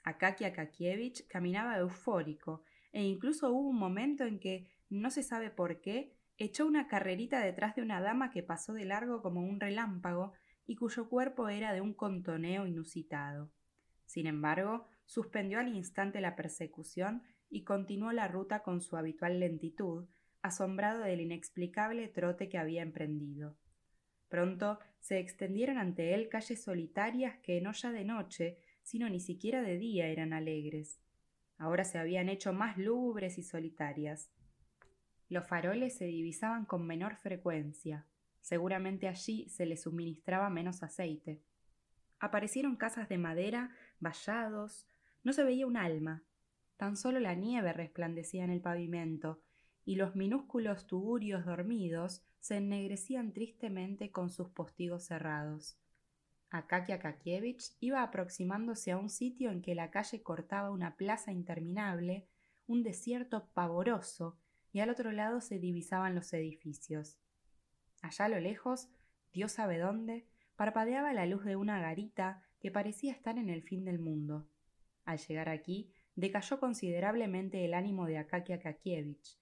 Akaki Akakievich caminaba eufórico, e incluso hubo un momento en que, no se sabe por qué, echó una carrerita detrás de una dama que pasó de largo como un relámpago y cuyo cuerpo era de un contoneo inusitado. Sin embargo, suspendió al instante la persecución y continuó la ruta con su habitual lentitud, asombrado del inexplicable trote que había emprendido. Pronto se extendieron ante él calles solitarias que no ya de noche, sino ni siquiera de día eran alegres. Ahora se habían hecho más lúgubres y solitarias. Los faroles se divisaban con menor frecuencia. Seguramente allí se les suministraba menos aceite. Aparecieron casas de madera, vallados. No se veía un alma. Tan solo la nieve resplandecía en el pavimento, y los minúsculos tugurios dormidos se ennegrecían tristemente con sus postigos cerrados. Akaki Akakievich iba aproximándose a un sitio en que la calle cortaba una plaza interminable, un desierto pavoroso, al otro lado se divisaban los edificios. Allá a lo lejos, Dios sabe dónde, parpadeaba la luz de una garita que parecía estar en el fin del mundo. Al llegar aquí, decayó considerablemente el ánimo de Akaki Akakievich.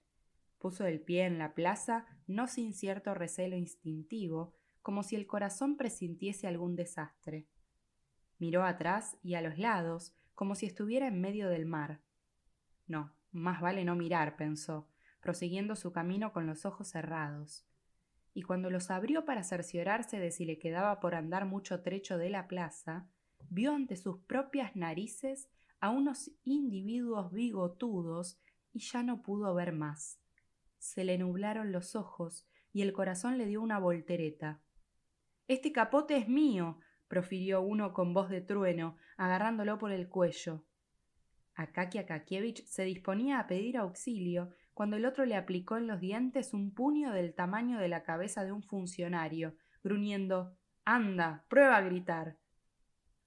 Puso el pie en la plaza, no sin cierto recelo instintivo, como si el corazón presintiese algún desastre. Miró atrás y a los lados, como si estuviera en medio del mar. No, más vale no mirar, pensó, prosiguiendo su camino con los ojos cerrados. Y cuando los abrió para cerciorarse de si le quedaba por andar mucho trecho de la plaza, vio ante sus propias narices a unos individuos bigotudos y ya no pudo ver más. Se le nublaron los ojos y el corazón le dio una voltereta. Este capote es mío, profirió uno con voz de trueno, agarrándolo por el cuello. Akaki Akakievich se disponía a pedir auxilio cuando el otro le aplicó en los dientes un puño del tamaño de la cabeza de un funcionario, gruñendo Anda, prueba a gritar.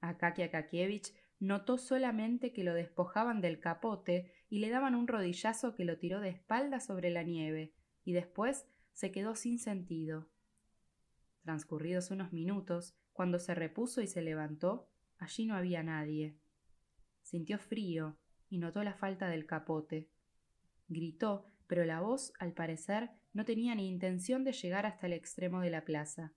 Akaki Akakievich notó solamente que lo despojaban del capote y le daban un rodillazo que lo tiró de espalda sobre la nieve, y después se quedó sin sentido. Transcurridos unos minutos, cuando se repuso y se levantó, allí no había nadie. Sintió frío y notó la falta del capote. Gritó, pero la voz, al parecer, no tenía ni intención de llegar hasta el extremo de la plaza.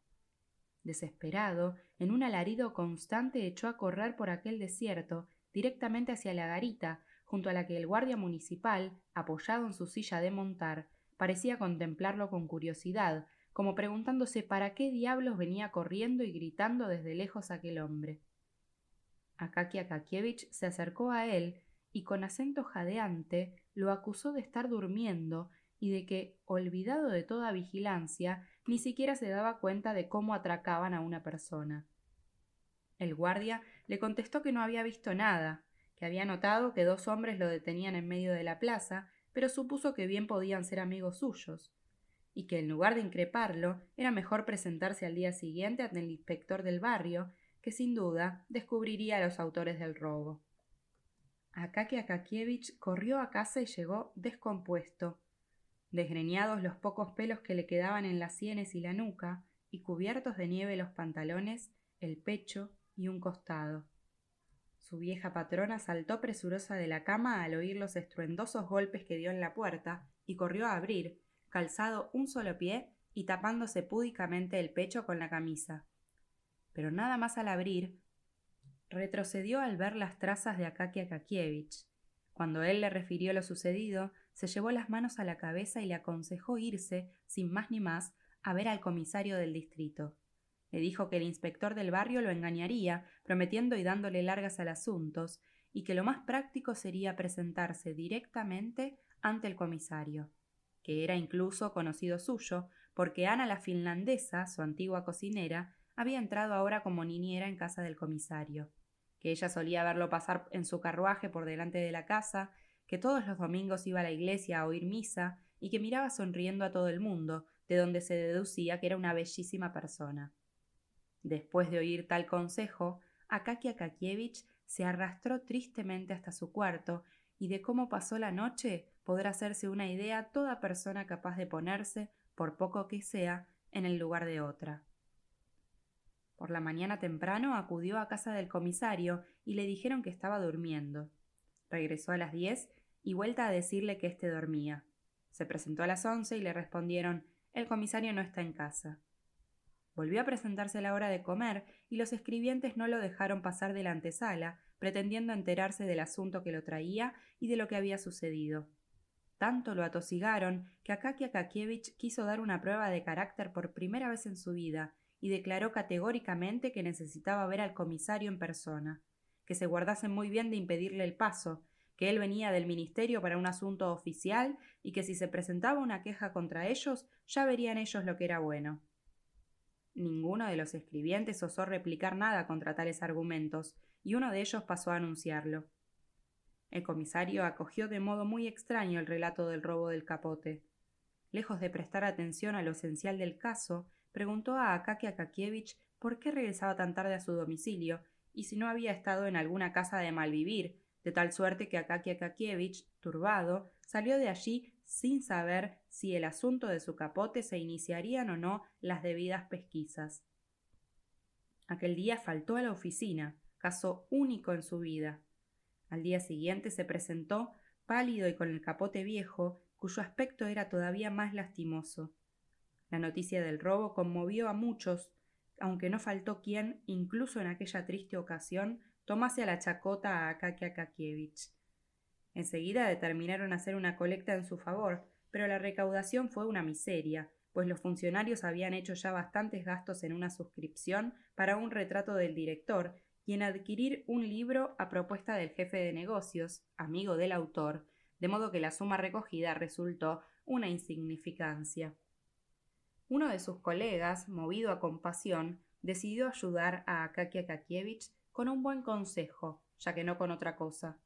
Desesperado, en un alarido constante echó a correr por aquel desierto, directamente hacia la garita, junto a la que el guardia municipal, apoyado en su silla de montar, parecía contemplarlo con curiosidad, como preguntándose para qué diablos venía corriendo y gritando desde lejos aquel hombre. Akaki Akakievich se acercó a él y con acento jadeante lo acusó de estar durmiendo y de que, olvidado de toda vigilancia, ni siquiera se daba cuenta de cómo atracaban a una persona. El guardia le contestó que no había visto nada, que había notado que dos hombres lo detenían en medio de la plaza, pero supuso que bien podían ser amigos suyos, y que en lugar de increparlo, era mejor presentarse al día siguiente ante el inspector del barrio, que sin duda descubriría a los autores del robo. Akaki Akakievich corrió a casa y llegó descompuesto. Desgreñados los pocos pelos que le quedaban en las sienes y la nuca, y cubiertos de nieve los pantalones, el pecho y un costado. Su vieja patrona saltó presurosa de la cama al oír los estruendosos golpes que dio en la puerta y corrió a abrir, calzado un solo pie y tapándose púdicamente el pecho con la camisa. Pero nada más al abrir, retrocedió al ver las trazas de Akaki Akakievich. Cuando él le refirió lo sucedido, se llevó las manos a la cabeza y le aconsejó irse, sin más ni más, a ver al comisario del distrito. Le dijo que el inspector del barrio lo engañaría, prometiendo y dándole largas al asunto, y que lo más práctico sería presentarse directamente ante el comisario, que era incluso conocido suyo, porque Ana la finlandesa, su antigua cocinera, había entrado ahora como niñera en casa del comisario, que ella solía verlo pasar en su carruaje por delante de la casa, que todos los domingos iba a la iglesia a oír misa y que miraba sonriendo a todo el mundo, de donde se deducía que era una bellísima persona. Después de oír tal consejo, Akakia Kakievich se arrastró tristemente hasta su cuarto y de cómo pasó la noche podrá hacerse una idea toda persona capaz de ponerse, por poco que sea, en el lugar de otra. Por la mañana temprano acudió a casa del comisario y le dijeron que estaba durmiendo. Regresó a las diez y vuelta a decirle que éste dormía. Se presentó a las once y le respondieron el comisario no está en casa. Volvió a presentarse la hora de comer y los escribientes no lo dejaron pasar de la antesala, pretendiendo enterarse del asunto que lo traía y de lo que había sucedido. Tanto lo atosigaron que Akakia Kakievich quiso dar una prueba de carácter por primera vez en su vida y declaró categóricamente que necesitaba ver al comisario en persona, que se guardase muy bien de impedirle el paso, que él venía del ministerio para un asunto oficial y que si se presentaba una queja contra ellos, ya verían ellos lo que era bueno. Ninguno de los escribientes osó replicar nada contra tales argumentos, y uno de ellos pasó a anunciarlo. El comisario acogió de modo muy extraño el relato del robo del capote. Lejos de prestar atención a lo esencial del caso, preguntó a Akakia Kakievich por qué regresaba tan tarde a su domicilio y si no había estado en alguna casa de malvivir, de tal suerte que Akakia Kakievich, turbado, salió de allí sin saber si el asunto de su capote se iniciarían o no las debidas pesquisas. Aquel día faltó a la oficina, caso único en su vida. Al día siguiente se presentó, pálido y con el capote viejo, cuyo aspecto era todavía más lastimoso. La noticia del robo conmovió a muchos, aunque no faltó quien, incluso en aquella triste ocasión, tomase a la chacota a Akakia Kakievich. Enseguida determinaron hacer una colecta en su favor, pero la recaudación fue una miseria, pues los funcionarios habían hecho ya bastantes gastos en una suscripción para un retrato del director y en adquirir un libro a propuesta del jefe de negocios, amigo del autor, de modo que la suma recogida resultó una insignificancia. Uno de sus colegas, movido a compasión, decidió ayudar a Akakia Kakievich con un buen consejo, ya que no con otra cosa.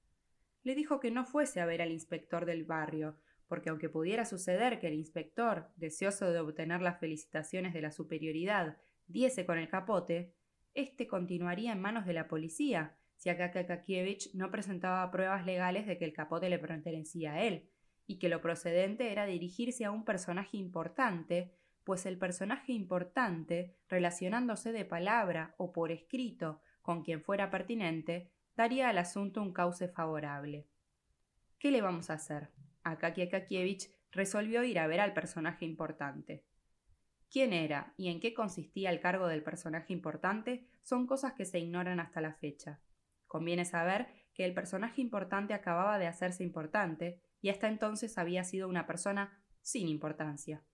Le dijo que no fuese a ver al inspector del barrio, porque aunque pudiera suceder que el inspector, deseoso de obtener las felicitaciones de la superioridad, diese con el capote, éste continuaría en manos de la policía, si Kakievich no presentaba pruebas legales de que el capote le pertenecía a él, y que lo procedente era dirigirse a un personaje importante, pues el personaje importante, relacionándose de palabra o por escrito con quien fuera pertinente, daría al asunto un cauce favorable. ¿Qué le vamos a hacer? Akakia Kakievich resolvió ir a ver al personaje importante. ¿Quién era y en qué consistía el cargo del personaje importante son cosas que se ignoran hasta la fecha. Conviene saber que el personaje importante acababa de hacerse importante y hasta entonces había sido una persona sin importancia.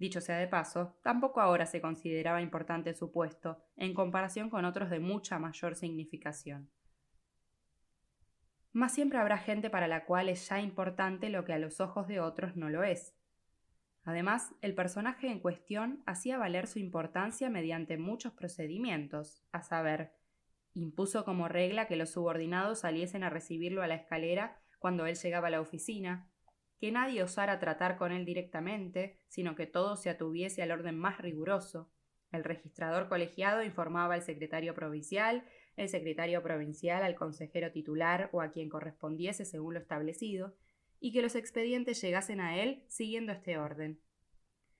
Dicho sea de paso, tampoco ahora se consideraba importante su puesto, en comparación con otros de mucha mayor significación. Mas siempre habrá gente para la cual es ya importante lo que a los ojos de otros no lo es. Además, el personaje en cuestión hacía valer su importancia mediante muchos procedimientos, a saber, impuso como regla que los subordinados saliesen a recibirlo a la escalera cuando él llegaba a la oficina, que nadie osara tratar con él directamente, sino que todo se atuviese al orden más riguroso. El registrador colegiado informaba al secretario provincial, el secretario provincial al consejero titular o a quien correspondiese según lo establecido, y que los expedientes llegasen a él siguiendo este orden.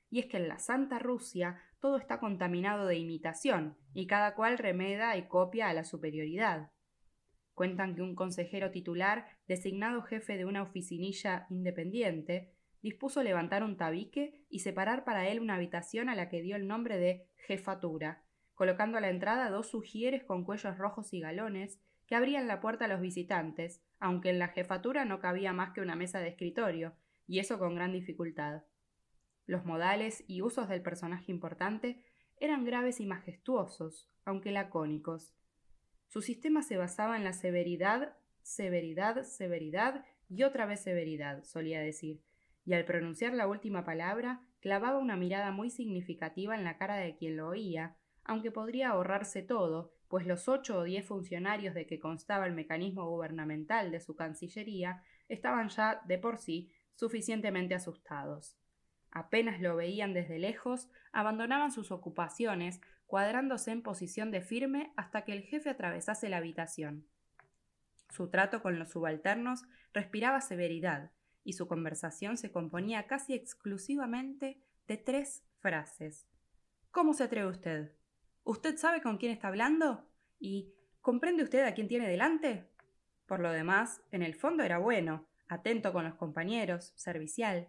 Y es que en la Santa Rusia todo está contaminado de imitación, y cada cual remeda y copia a la superioridad. Cuentan que un consejero titular, designado jefe de una oficinilla independiente, dispuso levantar un tabique y separar para él una habitación a la que dio el nombre de jefatura, colocando a la entrada dos sugieres con cuellos rojos y galones que abrían la puerta a los visitantes, aunque en la jefatura no cabía más que una mesa de escritorio, y eso con gran dificultad. Los modales y usos del personaje importante eran graves y majestuosos, aunque lacónicos. Su sistema se basaba en la severidad, severidad, severidad y otra vez severidad, solía decir, y al pronunciar la última palabra clavaba una mirada muy significativa en la cara de quien lo oía, aunque podría ahorrarse todo, pues los ocho o diez funcionarios de que constaba el mecanismo gubernamental de su Cancillería estaban ya, de por sí, suficientemente asustados. Apenas lo veían desde lejos, abandonaban sus ocupaciones, cuadrándose en posición de firme hasta que el jefe atravesase la habitación. Su trato con los subalternos respiraba severidad, y su conversación se componía casi exclusivamente de tres frases. ¿Cómo se atreve usted? ¿Usted sabe con quién está hablando? ¿Y comprende usted a quién tiene delante? Por lo demás, en el fondo era bueno, atento con los compañeros, servicial,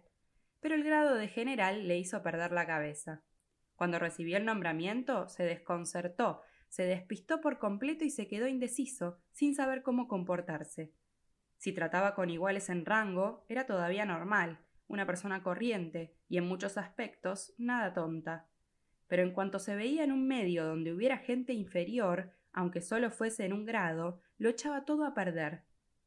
pero el grado de general le hizo perder la cabeza. Cuando recibió el nombramiento, se desconcertó, se despistó por completo y se quedó indeciso, sin saber cómo comportarse. Si trataba con iguales en rango, era todavía normal, una persona corriente y en muchos aspectos nada tonta. Pero en cuanto se veía en un medio donde hubiera gente inferior, aunque solo fuese en un grado, lo echaba todo a perder.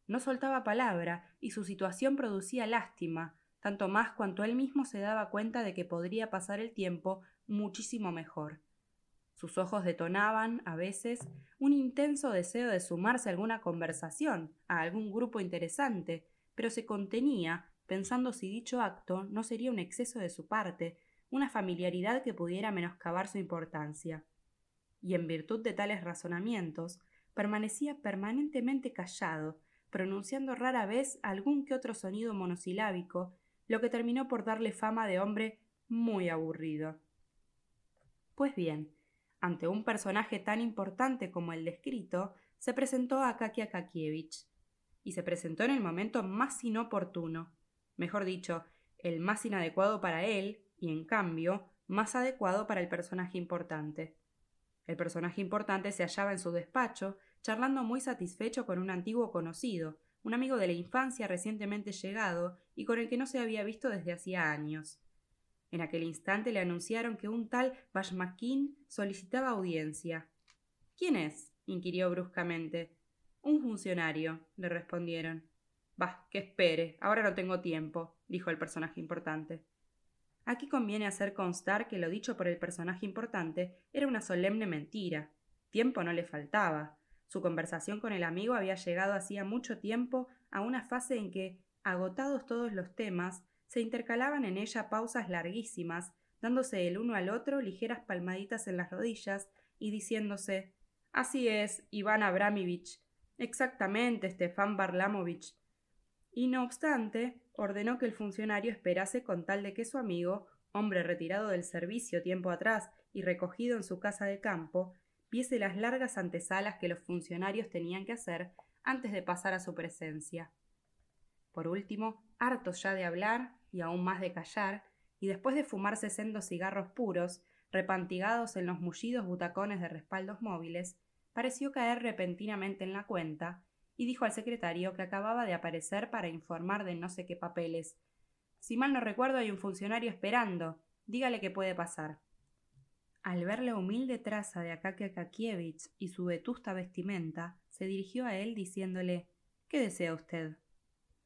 No soltaba palabra y su situación producía lástima, tanto más cuanto él mismo se daba cuenta de que podría pasar el tiempo muchísimo mejor. Sus ojos detonaban, a veces, un intenso deseo de sumarse a alguna conversación, a algún grupo interesante, pero se contenía, pensando si dicho acto no sería un exceso de su parte, una familiaridad que pudiera menoscabar su importancia. Y en virtud de tales razonamientos, permanecía permanentemente callado, pronunciando rara vez algún que otro sonido monosilábico lo que terminó por darle fama de hombre muy aburrido. Pues bien, ante un personaje tan importante como el descrito, se presentó Akaki Akakievich, y se presentó en el momento más inoportuno, mejor dicho, el más inadecuado para él, y en cambio, más adecuado para el personaje importante. El personaje importante se hallaba en su despacho, charlando muy satisfecho con un antiguo conocido, un amigo de la infancia recientemente llegado y con el que no se había visto desde hacía años. En aquel instante le anunciaron que un tal Bashmakin solicitaba audiencia. ¿Quién es? inquirió bruscamente. Un funcionario, le respondieron. Bah, que espere, ahora no tengo tiempo, dijo el personaje importante. Aquí conviene hacer constar que lo dicho por el personaje importante era una solemne mentira. Tiempo no le faltaba. Su conversación con el amigo había llegado hacía mucho tiempo a una fase en que, agotados todos los temas, se intercalaban en ella pausas larguísimas, dándose el uno al otro ligeras palmaditas en las rodillas y diciéndose Así es, Iván Abramovich. Exactamente, Stefan Barlamovich. Y no obstante, ordenó que el funcionario esperase con tal de que su amigo, hombre retirado del servicio tiempo atrás y recogido en su casa de campo, viese las largas antesalas que los funcionarios tenían que hacer antes de pasar a su presencia. Por último, hartos ya de hablar y aún más de callar, y después de fumarse sendos cigarros puros, repantigados en los mullidos butacones de respaldos móviles, pareció caer repentinamente en la cuenta y dijo al secretario que acababa de aparecer para informar de no sé qué papeles. Si mal no recuerdo hay un funcionario esperando. Dígale que puede pasar. Al ver la humilde traza de Akakia Kakievich y su vetusta vestimenta, se dirigió a él diciéndole ¿Qué desea usted?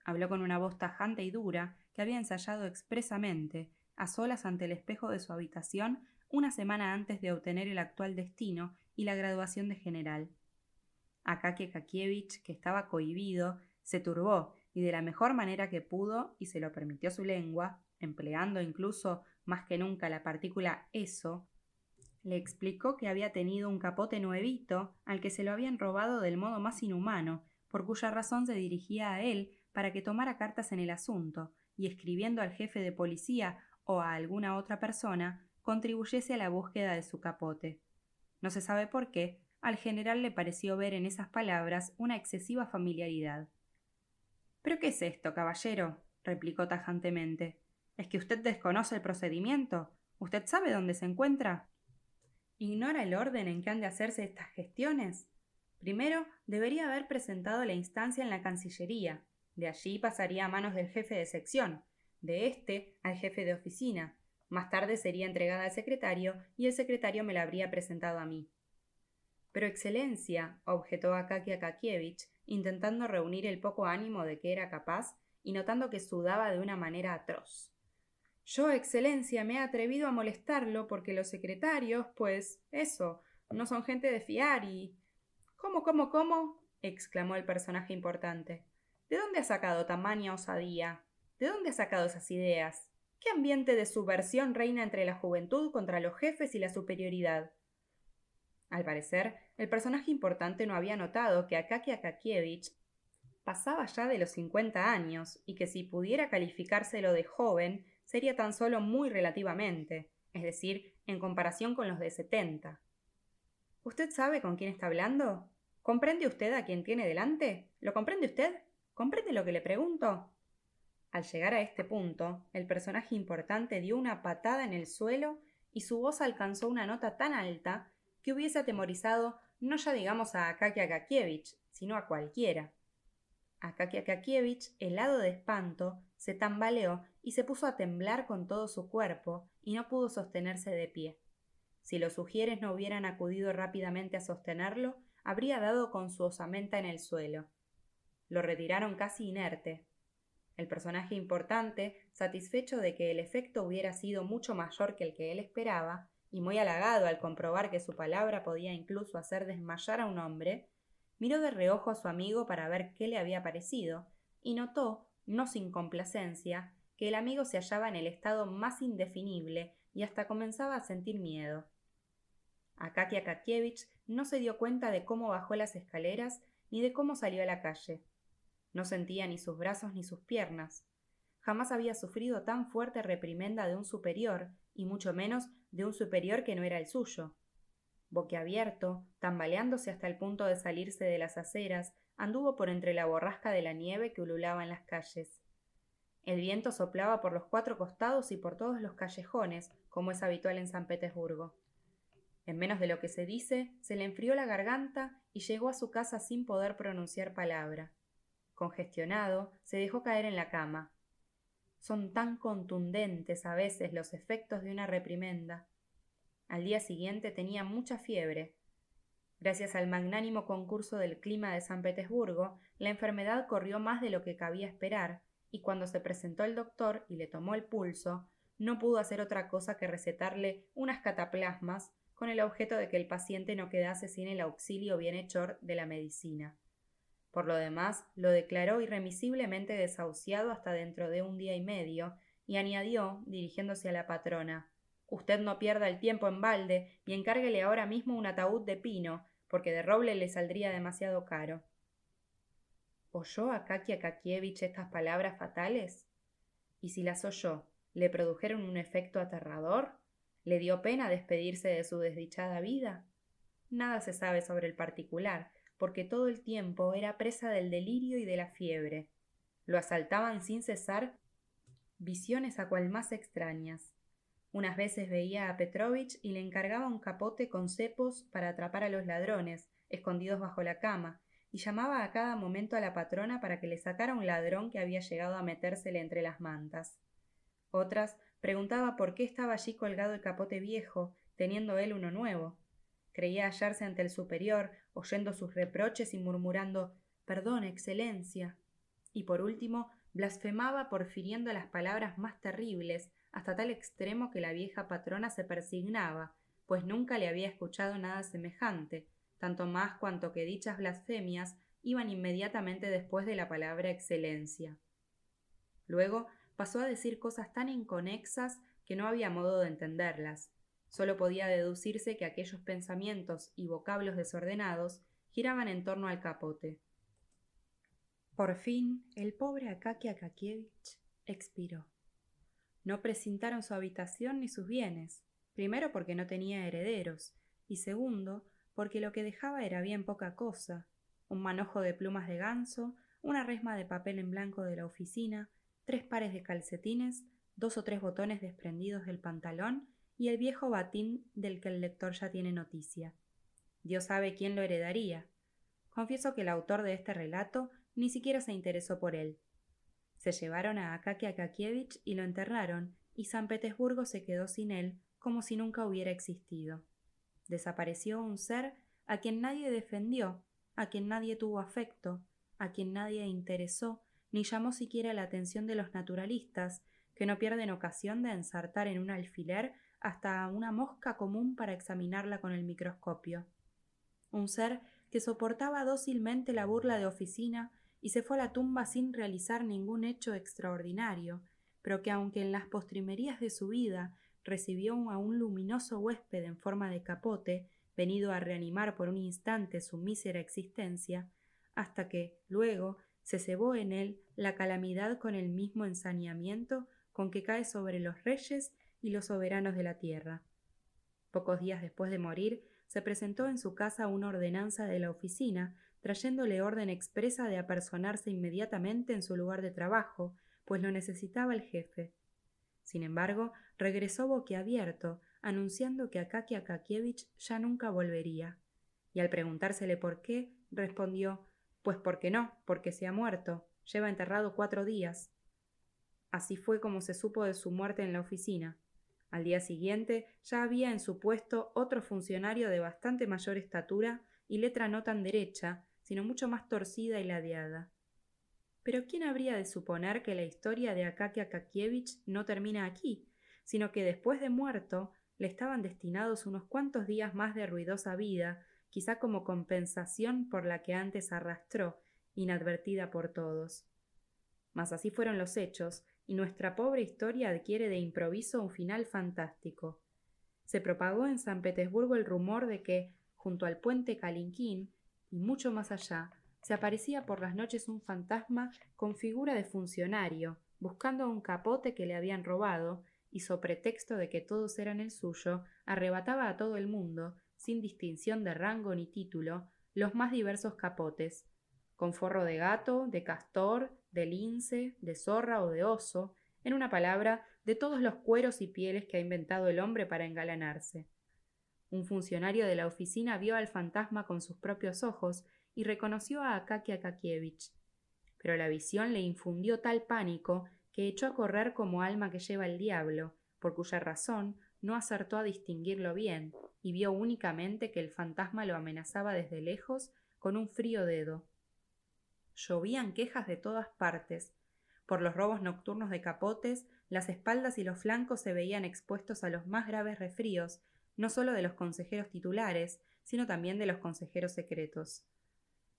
Habló con una voz tajante y dura que había ensayado expresamente, a solas ante el espejo de su habitación, una semana antes de obtener el actual destino y la graduación de general. Akakia Kakievich, que estaba cohibido, se turbó y de la mejor manera que pudo, y se lo permitió su lengua, empleando incluso más que nunca la partícula eso, le explicó que había tenido un capote nuevito al que se lo habían robado del modo más inhumano, por cuya razón se dirigía a él para que tomara cartas en el asunto y escribiendo al jefe de policía o a alguna otra persona contribuyese a la búsqueda de su capote. No se sabe por qué, al general le pareció ver en esas palabras una excesiva familiaridad. ¿Pero qué es esto, caballero? replicó tajantemente. ¿Es que usted desconoce el procedimiento? ¿Usted sabe dónde se encuentra? ¿Ignora el orden en que han de hacerse estas gestiones? Primero, debería haber presentado la instancia en la Cancillería. De allí pasaría a manos del jefe de sección, de éste al jefe de oficina, Más tarde sería entregada al secretario y el secretario me la habría presentado a mí. Pero Excelencia, objetó Akaki Akakievich, intentando reunir el poco ánimo de que era capaz y notando que sudaba de una manera atroz. Yo, Excelencia, me he atrevido a molestarlo porque los secretarios, pues, eso, no son gente de fiar y. ¿Cómo, cómo, cómo? exclamó el personaje importante. ¿De dónde ha sacado tamaña osadía? ¿De dónde ha sacado esas ideas? ¿Qué ambiente de subversión reina entre la juventud contra los jefes y la superioridad? Al parecer, el personaje importante no había notado que Akaki Akakievich pasaba ya de los cincuenta años y que si pudiera calificárselo de joven sería tan solo muy relativamente, es decir, en comparación con los de setenta. ¿Usted sabe con quién está hablando? ¿Comprende usted a quien tiene delante? ¿Lo comprende usted? ¿Comprende lo que le pregunto? Al llegar a este punto, el personaje importante dio una patada en el suelo y su voz alcanzó una nota tan alta que hubiese atemorizado no ya digamos a Akaki Akakievich, sino a cualquiera. Akaki Akakievich, helado de espanto, se tambaleó y se puso a temblar con todo su cuerpo y no pudo sostenerse de pie. Si los sugieres no hubieran acudido rápidamente a sostenerlo, habría dado con su osamenta en el suelo. Lo retiraron casi inerte. El personaje importante, satisfecho de que el efecto hubiera sido mucho mayor que el que él esperaba, y muy halagado al comprobar que su palabra podía incluso hacer desmayar a un hombre, miró de reojo a su amigo para ver qué le había parecido, y notó, no sin complacencia, que el amigo se hallaba en el estado más indefinible y hasta comenzaba a sentir miedo. Akaki Akakievich no se dio cuenta de cómo bajó las escaleras ni de cómo salió a la calle. No sentía ni sus brazos ni sus piernas. Jamás había sufrido tan fuerte reprimenda de un superior, y mucho menos de un superior que no era el suyo. Boquiabierto, tambaleándose hasta el punto de salirse de las aceras, anduvo por entre la borrasca de la nieve que ululaba en las calles. El viento soplaba por los cuatro costados y por todos los callejones, como es habitual en San Petersburgo. En menos de lo que se dice, se le enfrió la garganta y llegó a su casa sin poder pronunciar palabra. Congestionado, se dejó caer en la cama. Son tan contundentes a veces los efectos de una reprimenda. Al día siguiente tenía mucha fiebre. Gracias al magnánimo concurso del clima de San Petersburgo, la enfermedad corrió más de lo que cabía esperar, y cuando se presentó el doctor y le tomó el pulso, no pudo hacer otra cosa que recetarle unas cataplasmas con el objeto de que el paciente no quedase sin el auxilio bienhechor de la medicina. Por lo demás, lo declaró irremisiblemente desahuciado hasta dentro de un día y medio, y añadió, dirigiéndose a la patrona Usted no pierda el tiempo en balde y encárguele ahora mismo un ataúd de pino, porque de roble le saldría demasiado caro. ¿Oyó a Kaki Akakievich estas palabras fatales? ¿Y si las oyó, le produjeron un efecto aterrador? ¿Le dio pena despedirse de su desdichada vida? Nada se sabe sobre el particular, porque todo el tiempo era presa del delirio y de la fiebre. Lo asaltaban sin cesar visiones a cual más extrañas. Unas veces veía a Petrovich y le encargaba un capote con cepos para atrapar a los ladrones, escondidos bajo la cama, y llamaba a cada momento a la patrona para que le sacara un ladrón que había llegado a metérsele entre las mantas. Otras preguntaba por qué estaba allí colgado el capote viejo, teniendo él uno nuevo. Creía hallarse ante el superior, oyendo sus reproches y murmurando Perdón, Excelencia. Y por último, blasfemaba porfiriendo las palabras más terribles, hasta tal extremo que la vieja patrona se persignaba, pues nunca le había escuchado nada semejante, tanto más cuanto que dichas blasfemias iban inmediatamente después de la palabra excelencia. Luego pasó a decir cosas tan inconexas que no había modo de entenderlas, Solo podía deducirse que aquellos pensamientos y vocablos desordenados giraban en torno al capote. Por fin, el pobre Akaki Akakievich expiró. No precintaron su habitación ni sus bienes, primero porque no tenía herederos, y segundo porque lo que dejaba era bien poca cosa un manojo de plumas de ganso, una resma de papel en blanco de la oficina, tres pares de calcetines, dos o tres botones desprendidos del pantalón y el viejo batín del que el lector ya tiene noticia. Dios sabe quién lo heredaría. Confieso que el autor de este relato ni siquiera se interesó por él. Se llevaron a Akaki Akakievich y lo enterraron, y San Petersburgo se quedó sin él como si nunca hubiera existido. Desapareció un ser a quien nadie defendió, a quien nadie tuvo afecto, a quien nadie interesó, ni llamó siquiera la atención de los naturalistas, que no pierden ocasión de ensartar en un alfiler hasta una mosca común para examinarla con el microscopio. Un ser que soportaba dócilmente la burla de oficina y se fue a la tumba sin realizar ningún hecho extraordinario, pero que aunque en las postrimerías de su vida recibió a un luminoso huésped en forma de capote, venido a reanimar por un instante su mísera existencia, hasta que, luego, se cebó en él la calamidad con el mismo ensañamiento con que cae sobre los reyes y los soberanos de la tierra. Pocos días después de morir, se presentó en su casa una ordenanza de la oficina, trayéndole orden expresa de apersonarse inmediatamente en su lugar de trabajo, pues lo necesitaba el jefe. Sin embargo, regresó boquiabierto, anunciando que Akaki Akakievich ya nunca volvería. Y al preguntársele por qué, respondió Pues porque no, porque se ha muerto. Lleva enterrado cuatro días. Así fue como se supo de su muerte en la oficina. Al día siguiente ya había en su puesto otro funcionario de bastante mayor estatura y letra no tan derecha, sino mucho más torcida y ladeada. Pero ¿quién habría de suponer que la historia de Akaki Akakievich no termina aquí, sino que después de muerto le estaban destinados unos cuantos días más de ruidosa vida, quizá como compensación por la que antes arrastró, inadvertida por todos. Mas así fueron los hechos, y nuestra pobre historia adquiere de improviso un final fantástico. Se propagó en San Petersburgo el rumor de que, junto al puente Kalinkín, y mucho más allá, se aparecía por las noches un fantasma con figura de funcionario, buscando un capote que le habían robado, y so pretexto de que todos eran el suyo, arrebataba a todo el mundo, sin distinción de rango ni título, los más diversos capotes, con forro de gato, de castor, de lince, de zorra o de oso, en una palabra, de todos los cueros y pieles que ha inventado el hombre para engalanarse. Un funcionario de la oficina vio al fantasma con sus propios ojos y reconoció a Akaki Akakievich. Pero la visión le infundió tal pánico que echó a correr como alma que lleva el diablo, por cuya razón no acertó a distinguirlo bien, y vio únicamente que el fantasma lo amenazaba desde lejos con un frío dedo. Llovían quejas de todas partes. Por los robos nocturnos de capotes, las espaldas y los flancos se veían expuestos a los más graves resfríos, no solo de los consejeros titulares, sino también de los consejeros secretos.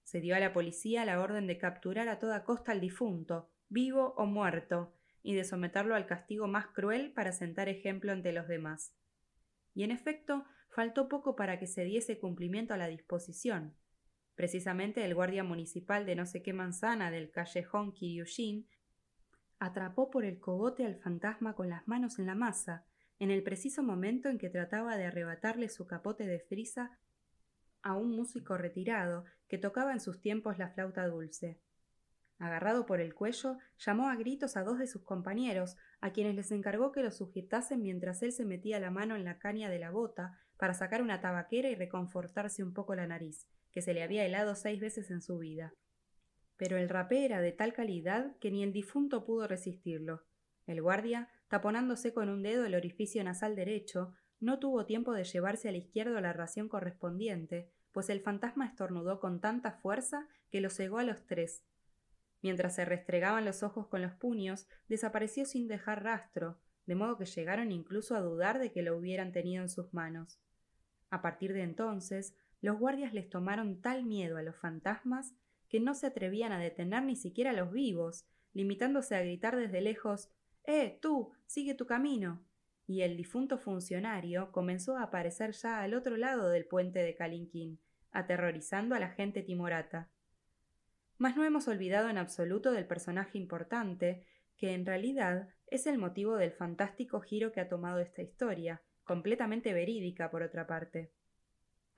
Se dio a la policía la orden de capturar a toda costa al difunto, vivo o muerto, y de someterlo al castigo más cruel para sentar ejemplo ante los demás. Y en efecto, faltó poco para que se diese cumplimiento a la disposición. Precisamente el guardia municipal de no sé qué manzana del callejón Kiryushin atrapó por el cogote al fantasma con las manos en la masa, en el preciso momento en que trataba de arrebatarle su capote de frisa a un músico retirado que tocaba en sus tiempos la flauta dulce. Agarrado por el cuello, llamó a gritos a dos de sus compañeros, a quienes les encargó que lo sujetasen mientras él se metía la mano en la caña de la bota para sacar una tabaquera y reconfortarse un poco la nariz, que se le había helado seis veces en su vida. Pero el rapé era de tal calidad que ni el difunto pudo resistirlo. El guardia, taponándose con un dedo el orificio nasal derecho, no tuvo tiempo de llevarse al izquierdo la ración correspondiente, pues el fantasma estornudó con tanta fuerza que lo cegó a los tres. Mientras se restregaban los ojos con los puños, desapareció sin dejar rastro, de modo que llegaron incluso a dudar de que lo hubieran tenido en sus manos. A partir de entonces, los guardias les tomaron tal miedo a los fantasmas que no se atrevían a detener ni siquiera a los vivos, limitándose a gritar desde lejos Eh, tú, sigue tu camino. Y el difunto funcionario comenzó a aparecer ya al otro lado del puente de Kalinkin, aterrorizando a la gente timorata. Mas no hemos olvidado en absoluto del personaje importante, que en realidad es el motivo del fantástico giro que ha tomado esta historia, completamente verídica por otra parte.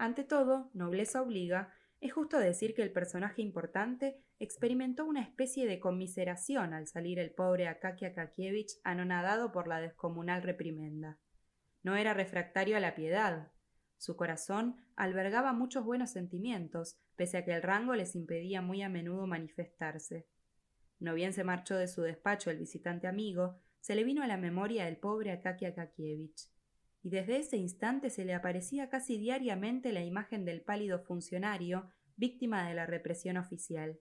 Ante todo, nobleza obliga, es justo decir que el personaje importante experimentó una especie de conmiseración al salir el pobre Akaki Akakievich anonadado por la descomunal reprimenda. No era refractario a la piedad. Su corazón albergaba muchos buenos sentimientos, pese a que el rango les impedía muy a menudo manifestarse. No bien se marchó de su despacho el visitante amigo, se le vino a la memoria el pobre Akaki Akakievich, y desde ese instante se le aparecía casi diariamente la imagen del pálido funcionario víctima de la represión oficial.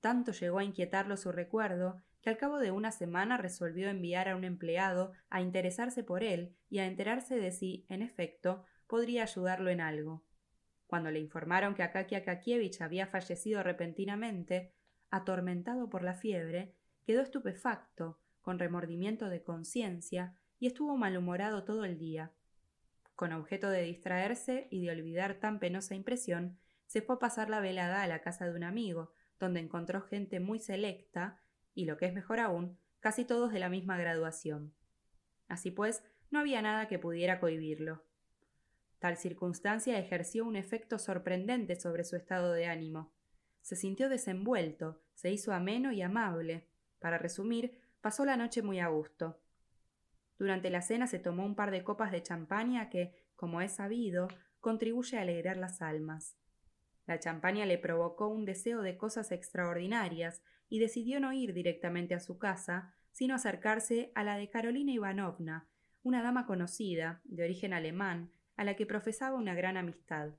Tanto llegó a inquietarlo su recuerdo que al cabo de una semana resolvió enviar a un empleado a interesarse por él y a enterarse de si, en efecto, podría ayudarlo en algo. Cuando le informaron que Akaki Akakievich había fallecido repentinamente, atormentado por la fiebre, quedó estupefacto, con remordimiento de conciencia, y estuvo malhumorado todo el día. Con objeto de distraerse y de olvidar tan penosa impresión, se fue a pasar la velada a la casa de un amigo, donde encontró gente muy selecta, y lo que es mejor aún, casi todos de la misma graduación. Así pues, no había nada que pudiera cohibirlo. Tal circunstancia ejerció un efecto sorprendente sobre su estado de ánimo. Se sintió desenvuelto, se hizo ameno y amable. Para resumir, pasó la noche muy a gusto. Durante la cena se tomó un par de copas de champaña que, como es sabido, contribuye a alegrar las almas. La champaña le provocó un deseo de cosas extraordinarias y decidió no ir directamente a su casa, sino acercarse a la de Carolina Ivanovna, una dama conocida, de origen alemán, a la que profesaba una gran amistad.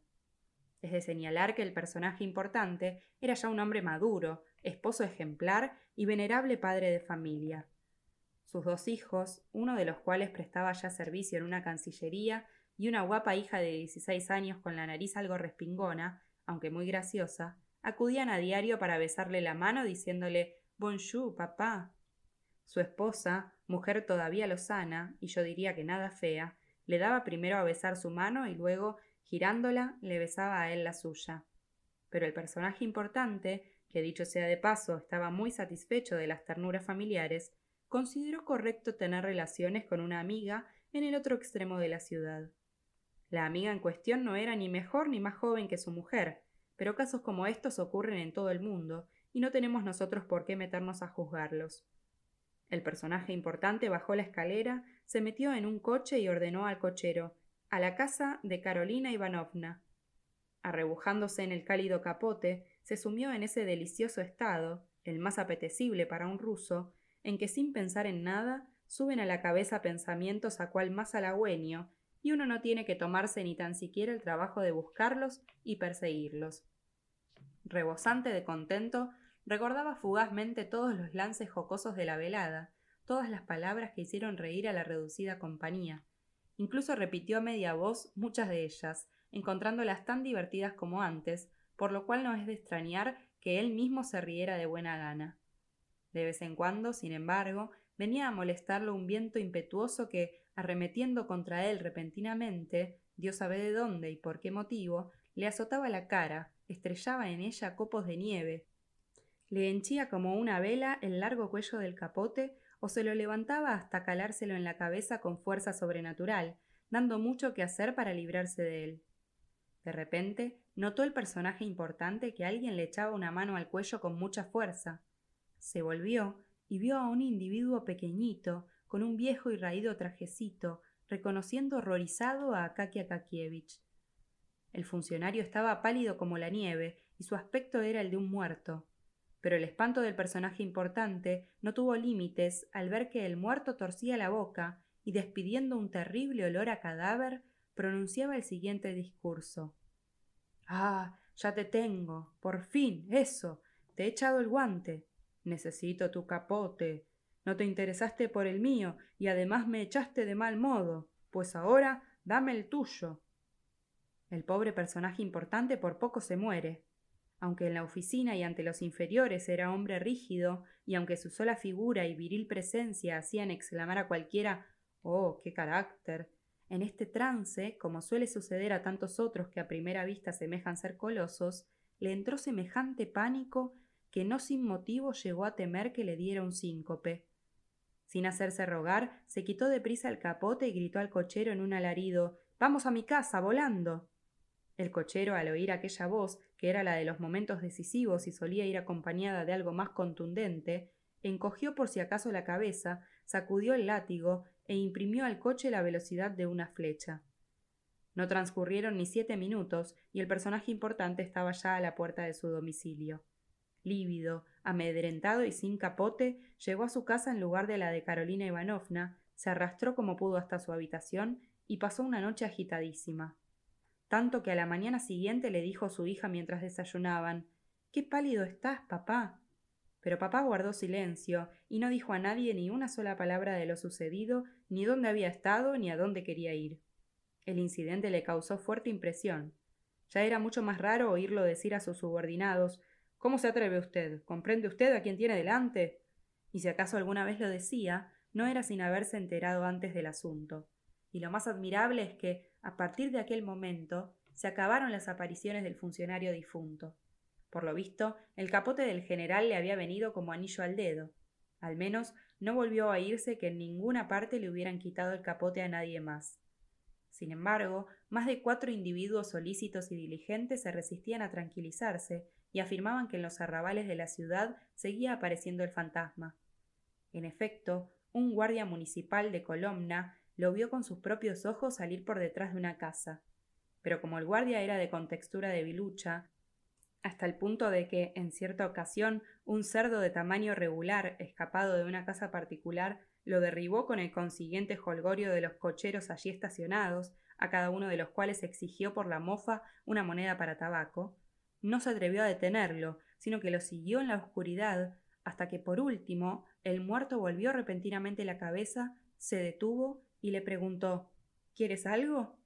Es de señalar que el personaje importante era ya un hombre maduro, esposo ejemplar y venerable padre de familia. Sus dos hijos, uno de los cuales prestaba ya servicio en una cancillería, y una guapa hija de dieciséis años con la nariz algo respingona, aunque muy graciosa, acudían a diario para besarle la mano diciéndole Bonjour, papá. Su esposa, mujer todavía lozana, y yo diría que nada fea, le daba primero a besar su mano y luego, girándola, le besaba a él la suya. Pero el personaje importante, que dicho sea de paso, estaba muy satisfecho de las ternuras familiares, consideró correcto tener relaciones con una amiga en el otro extremo de la ciudad. La amiga en cuestión no era ni mejor ni más joven que su mujer, pero casos como estos ocurren en todo el mundo, y no tenemos nosotros por qué meternos a juzgarlos. El personaje importante bajó la escalera, se metió en un coche y ordenó al cochero a la casa de Carolina Ivanovna. Arrebujándose en el cálido capote, se sumió en ese delicioso estado, el más apetecible para un ruso, en que sin pensar en nada suben a la cabeza pensamientos a cual más halagüeño y uno no tiene que tomarse ni tan siquiera el trabajo de buscarlos y perseguirlos. Rebosante de contento, recordaba fugazmente todos los lances jocosos de la velada, todas las palabras que hicieron reír a la reducida compañía. Incluso repitió a media voz muchas de ellas, encontrándolas tan divertidas como antes, por lo cual no es de extrañar que él mismo se riera de buena gana. De vez en cuando, sin embargo, venía a molestarlo un viento impetuoso que, arremetiendo contra él repentinamente, Dios sabe de dónde y por qué motivo, le azotaba la cara, estrellaba en ella copos de nieve, le henchía como una vela el largo cuello del capote o se lo levantaba hasta calárselo en la cabeza con fuerza sobrenatural, dando mucho que hacer para librarse de él. De repente notó el personaje importante que alguien le echaba una mano al cuello con mucha fuerza. Se volvió y vio a un individuo pequeñito, con un viejo y raído trajecito, reconociendo horrorizado a Akaki Akakievich. El funcionario estaba pálido como la nieve y su aspecto era el de un muerto. Pero el espanto del personaje importante no tuvo límites al ver que el muerto torcía la boca y despidiendo un terrible olor a cadáver, pronunciaba el siguiente discurso. Ah, ya te tengo. Por fin. Eso. Te he echado el guante. Necesito tu capote. No te interesaste por el mío y además me echaste de mal modo, pues ahora dame el tuyo. El pobre personaje importante por poco se muere. Aunque en la oficina y ante los inferiores era hombre rígido, y aunque su sola figura y viril presencia hacían exclamar a cualquiera Oh, qué carácter. En este trance, como suele suceder a tantos otros que a primera vista semejan ser colosos, le entró semejante pánico que no sin motivo llegó a temer que le diera un síncope. Sin hacerse rogar, se quitó de prisa el capote y gritó al cochero en un alarido Vamos a mi casa, volando. El cochero, al oír aquella voz, que era la de los momentos decisivos y solía ir acompañada de algo más contundente, encogió por si acaso la cabeza, sacudió el látigo e imprimió al coche la velocidad de una flecha. No transcurrieron ni siete minutos y el personaje importante estaba ya a la puerta de su domicilio. Lívido, amedrentado y sin capote, llegó a su casa en lugar de la de Carolina Ivanovna, se arrastró como pudo hasta su habitación y pasó una noche agitadísima. Tanto que a la mañana siguiente le dijo su hija mientras desayunaban Qué pálido estás, papá. Pero papá guardó silencio y no dijo a nadie ni una sola palabra de lo sucedido, ni dónde había estado, ni a dónde quería ir. El incidente le causó fuerte impresión. Ya era mucho más raro oírlo decir a sus subordinados ¿Cómo se atreve usted? ¿Comprende usted a quién tiene delante? Y si acaso alguna vez lo decía, no era sin haberse enterado antes del asunto. Y lo más admirable es que, a partir de aquel momento, se acabaron las apariciones del funcionario difunto. Por lo visto, el capote del general le había venido como anillo al dedo. Al menos no volvió a oírse que en ninguna parte le hubieran quitado el capote a nadie más. Sin embargo, más de cuatro individuos solícitos y diligentes se resistían a tranquilizarse y afirmaban que en los arrabales de la ciudad seguía apareciendo el fantasma. En efecto, un guardia municipal de Colomna lo vio con sus propios ojos salir por detrás de una casa. Pero como el guardia era de contextura de bilucha, hasta el punto de que, en cierta ocasión, un cerdo de tamaño regular, escapado de una casa particular, lo derribó con el consiguiente jolgorio de los cocheros allí estacionados, a cada uno de los cuales exigió por la mofa una moneda para tabaco, no se atrevió a detenerlo, sino que lo siguió en la oscuridad, hasta que por último el muerto volvió repentinamente la cabeza, se detuvo y le preguntó ¿Quieres algo?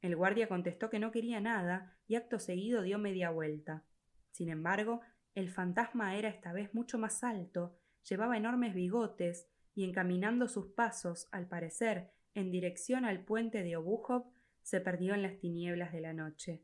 El guardia contestó que no quería nada y acto seguido dio media vuelta. Sin embargo, el fantasma era esta vez mucho más alto, llevaba enormes bigotes y encaminando sus pasos, al parecer, en dirección al puente de Obuhov, se perdió en las tinieblas de la noche.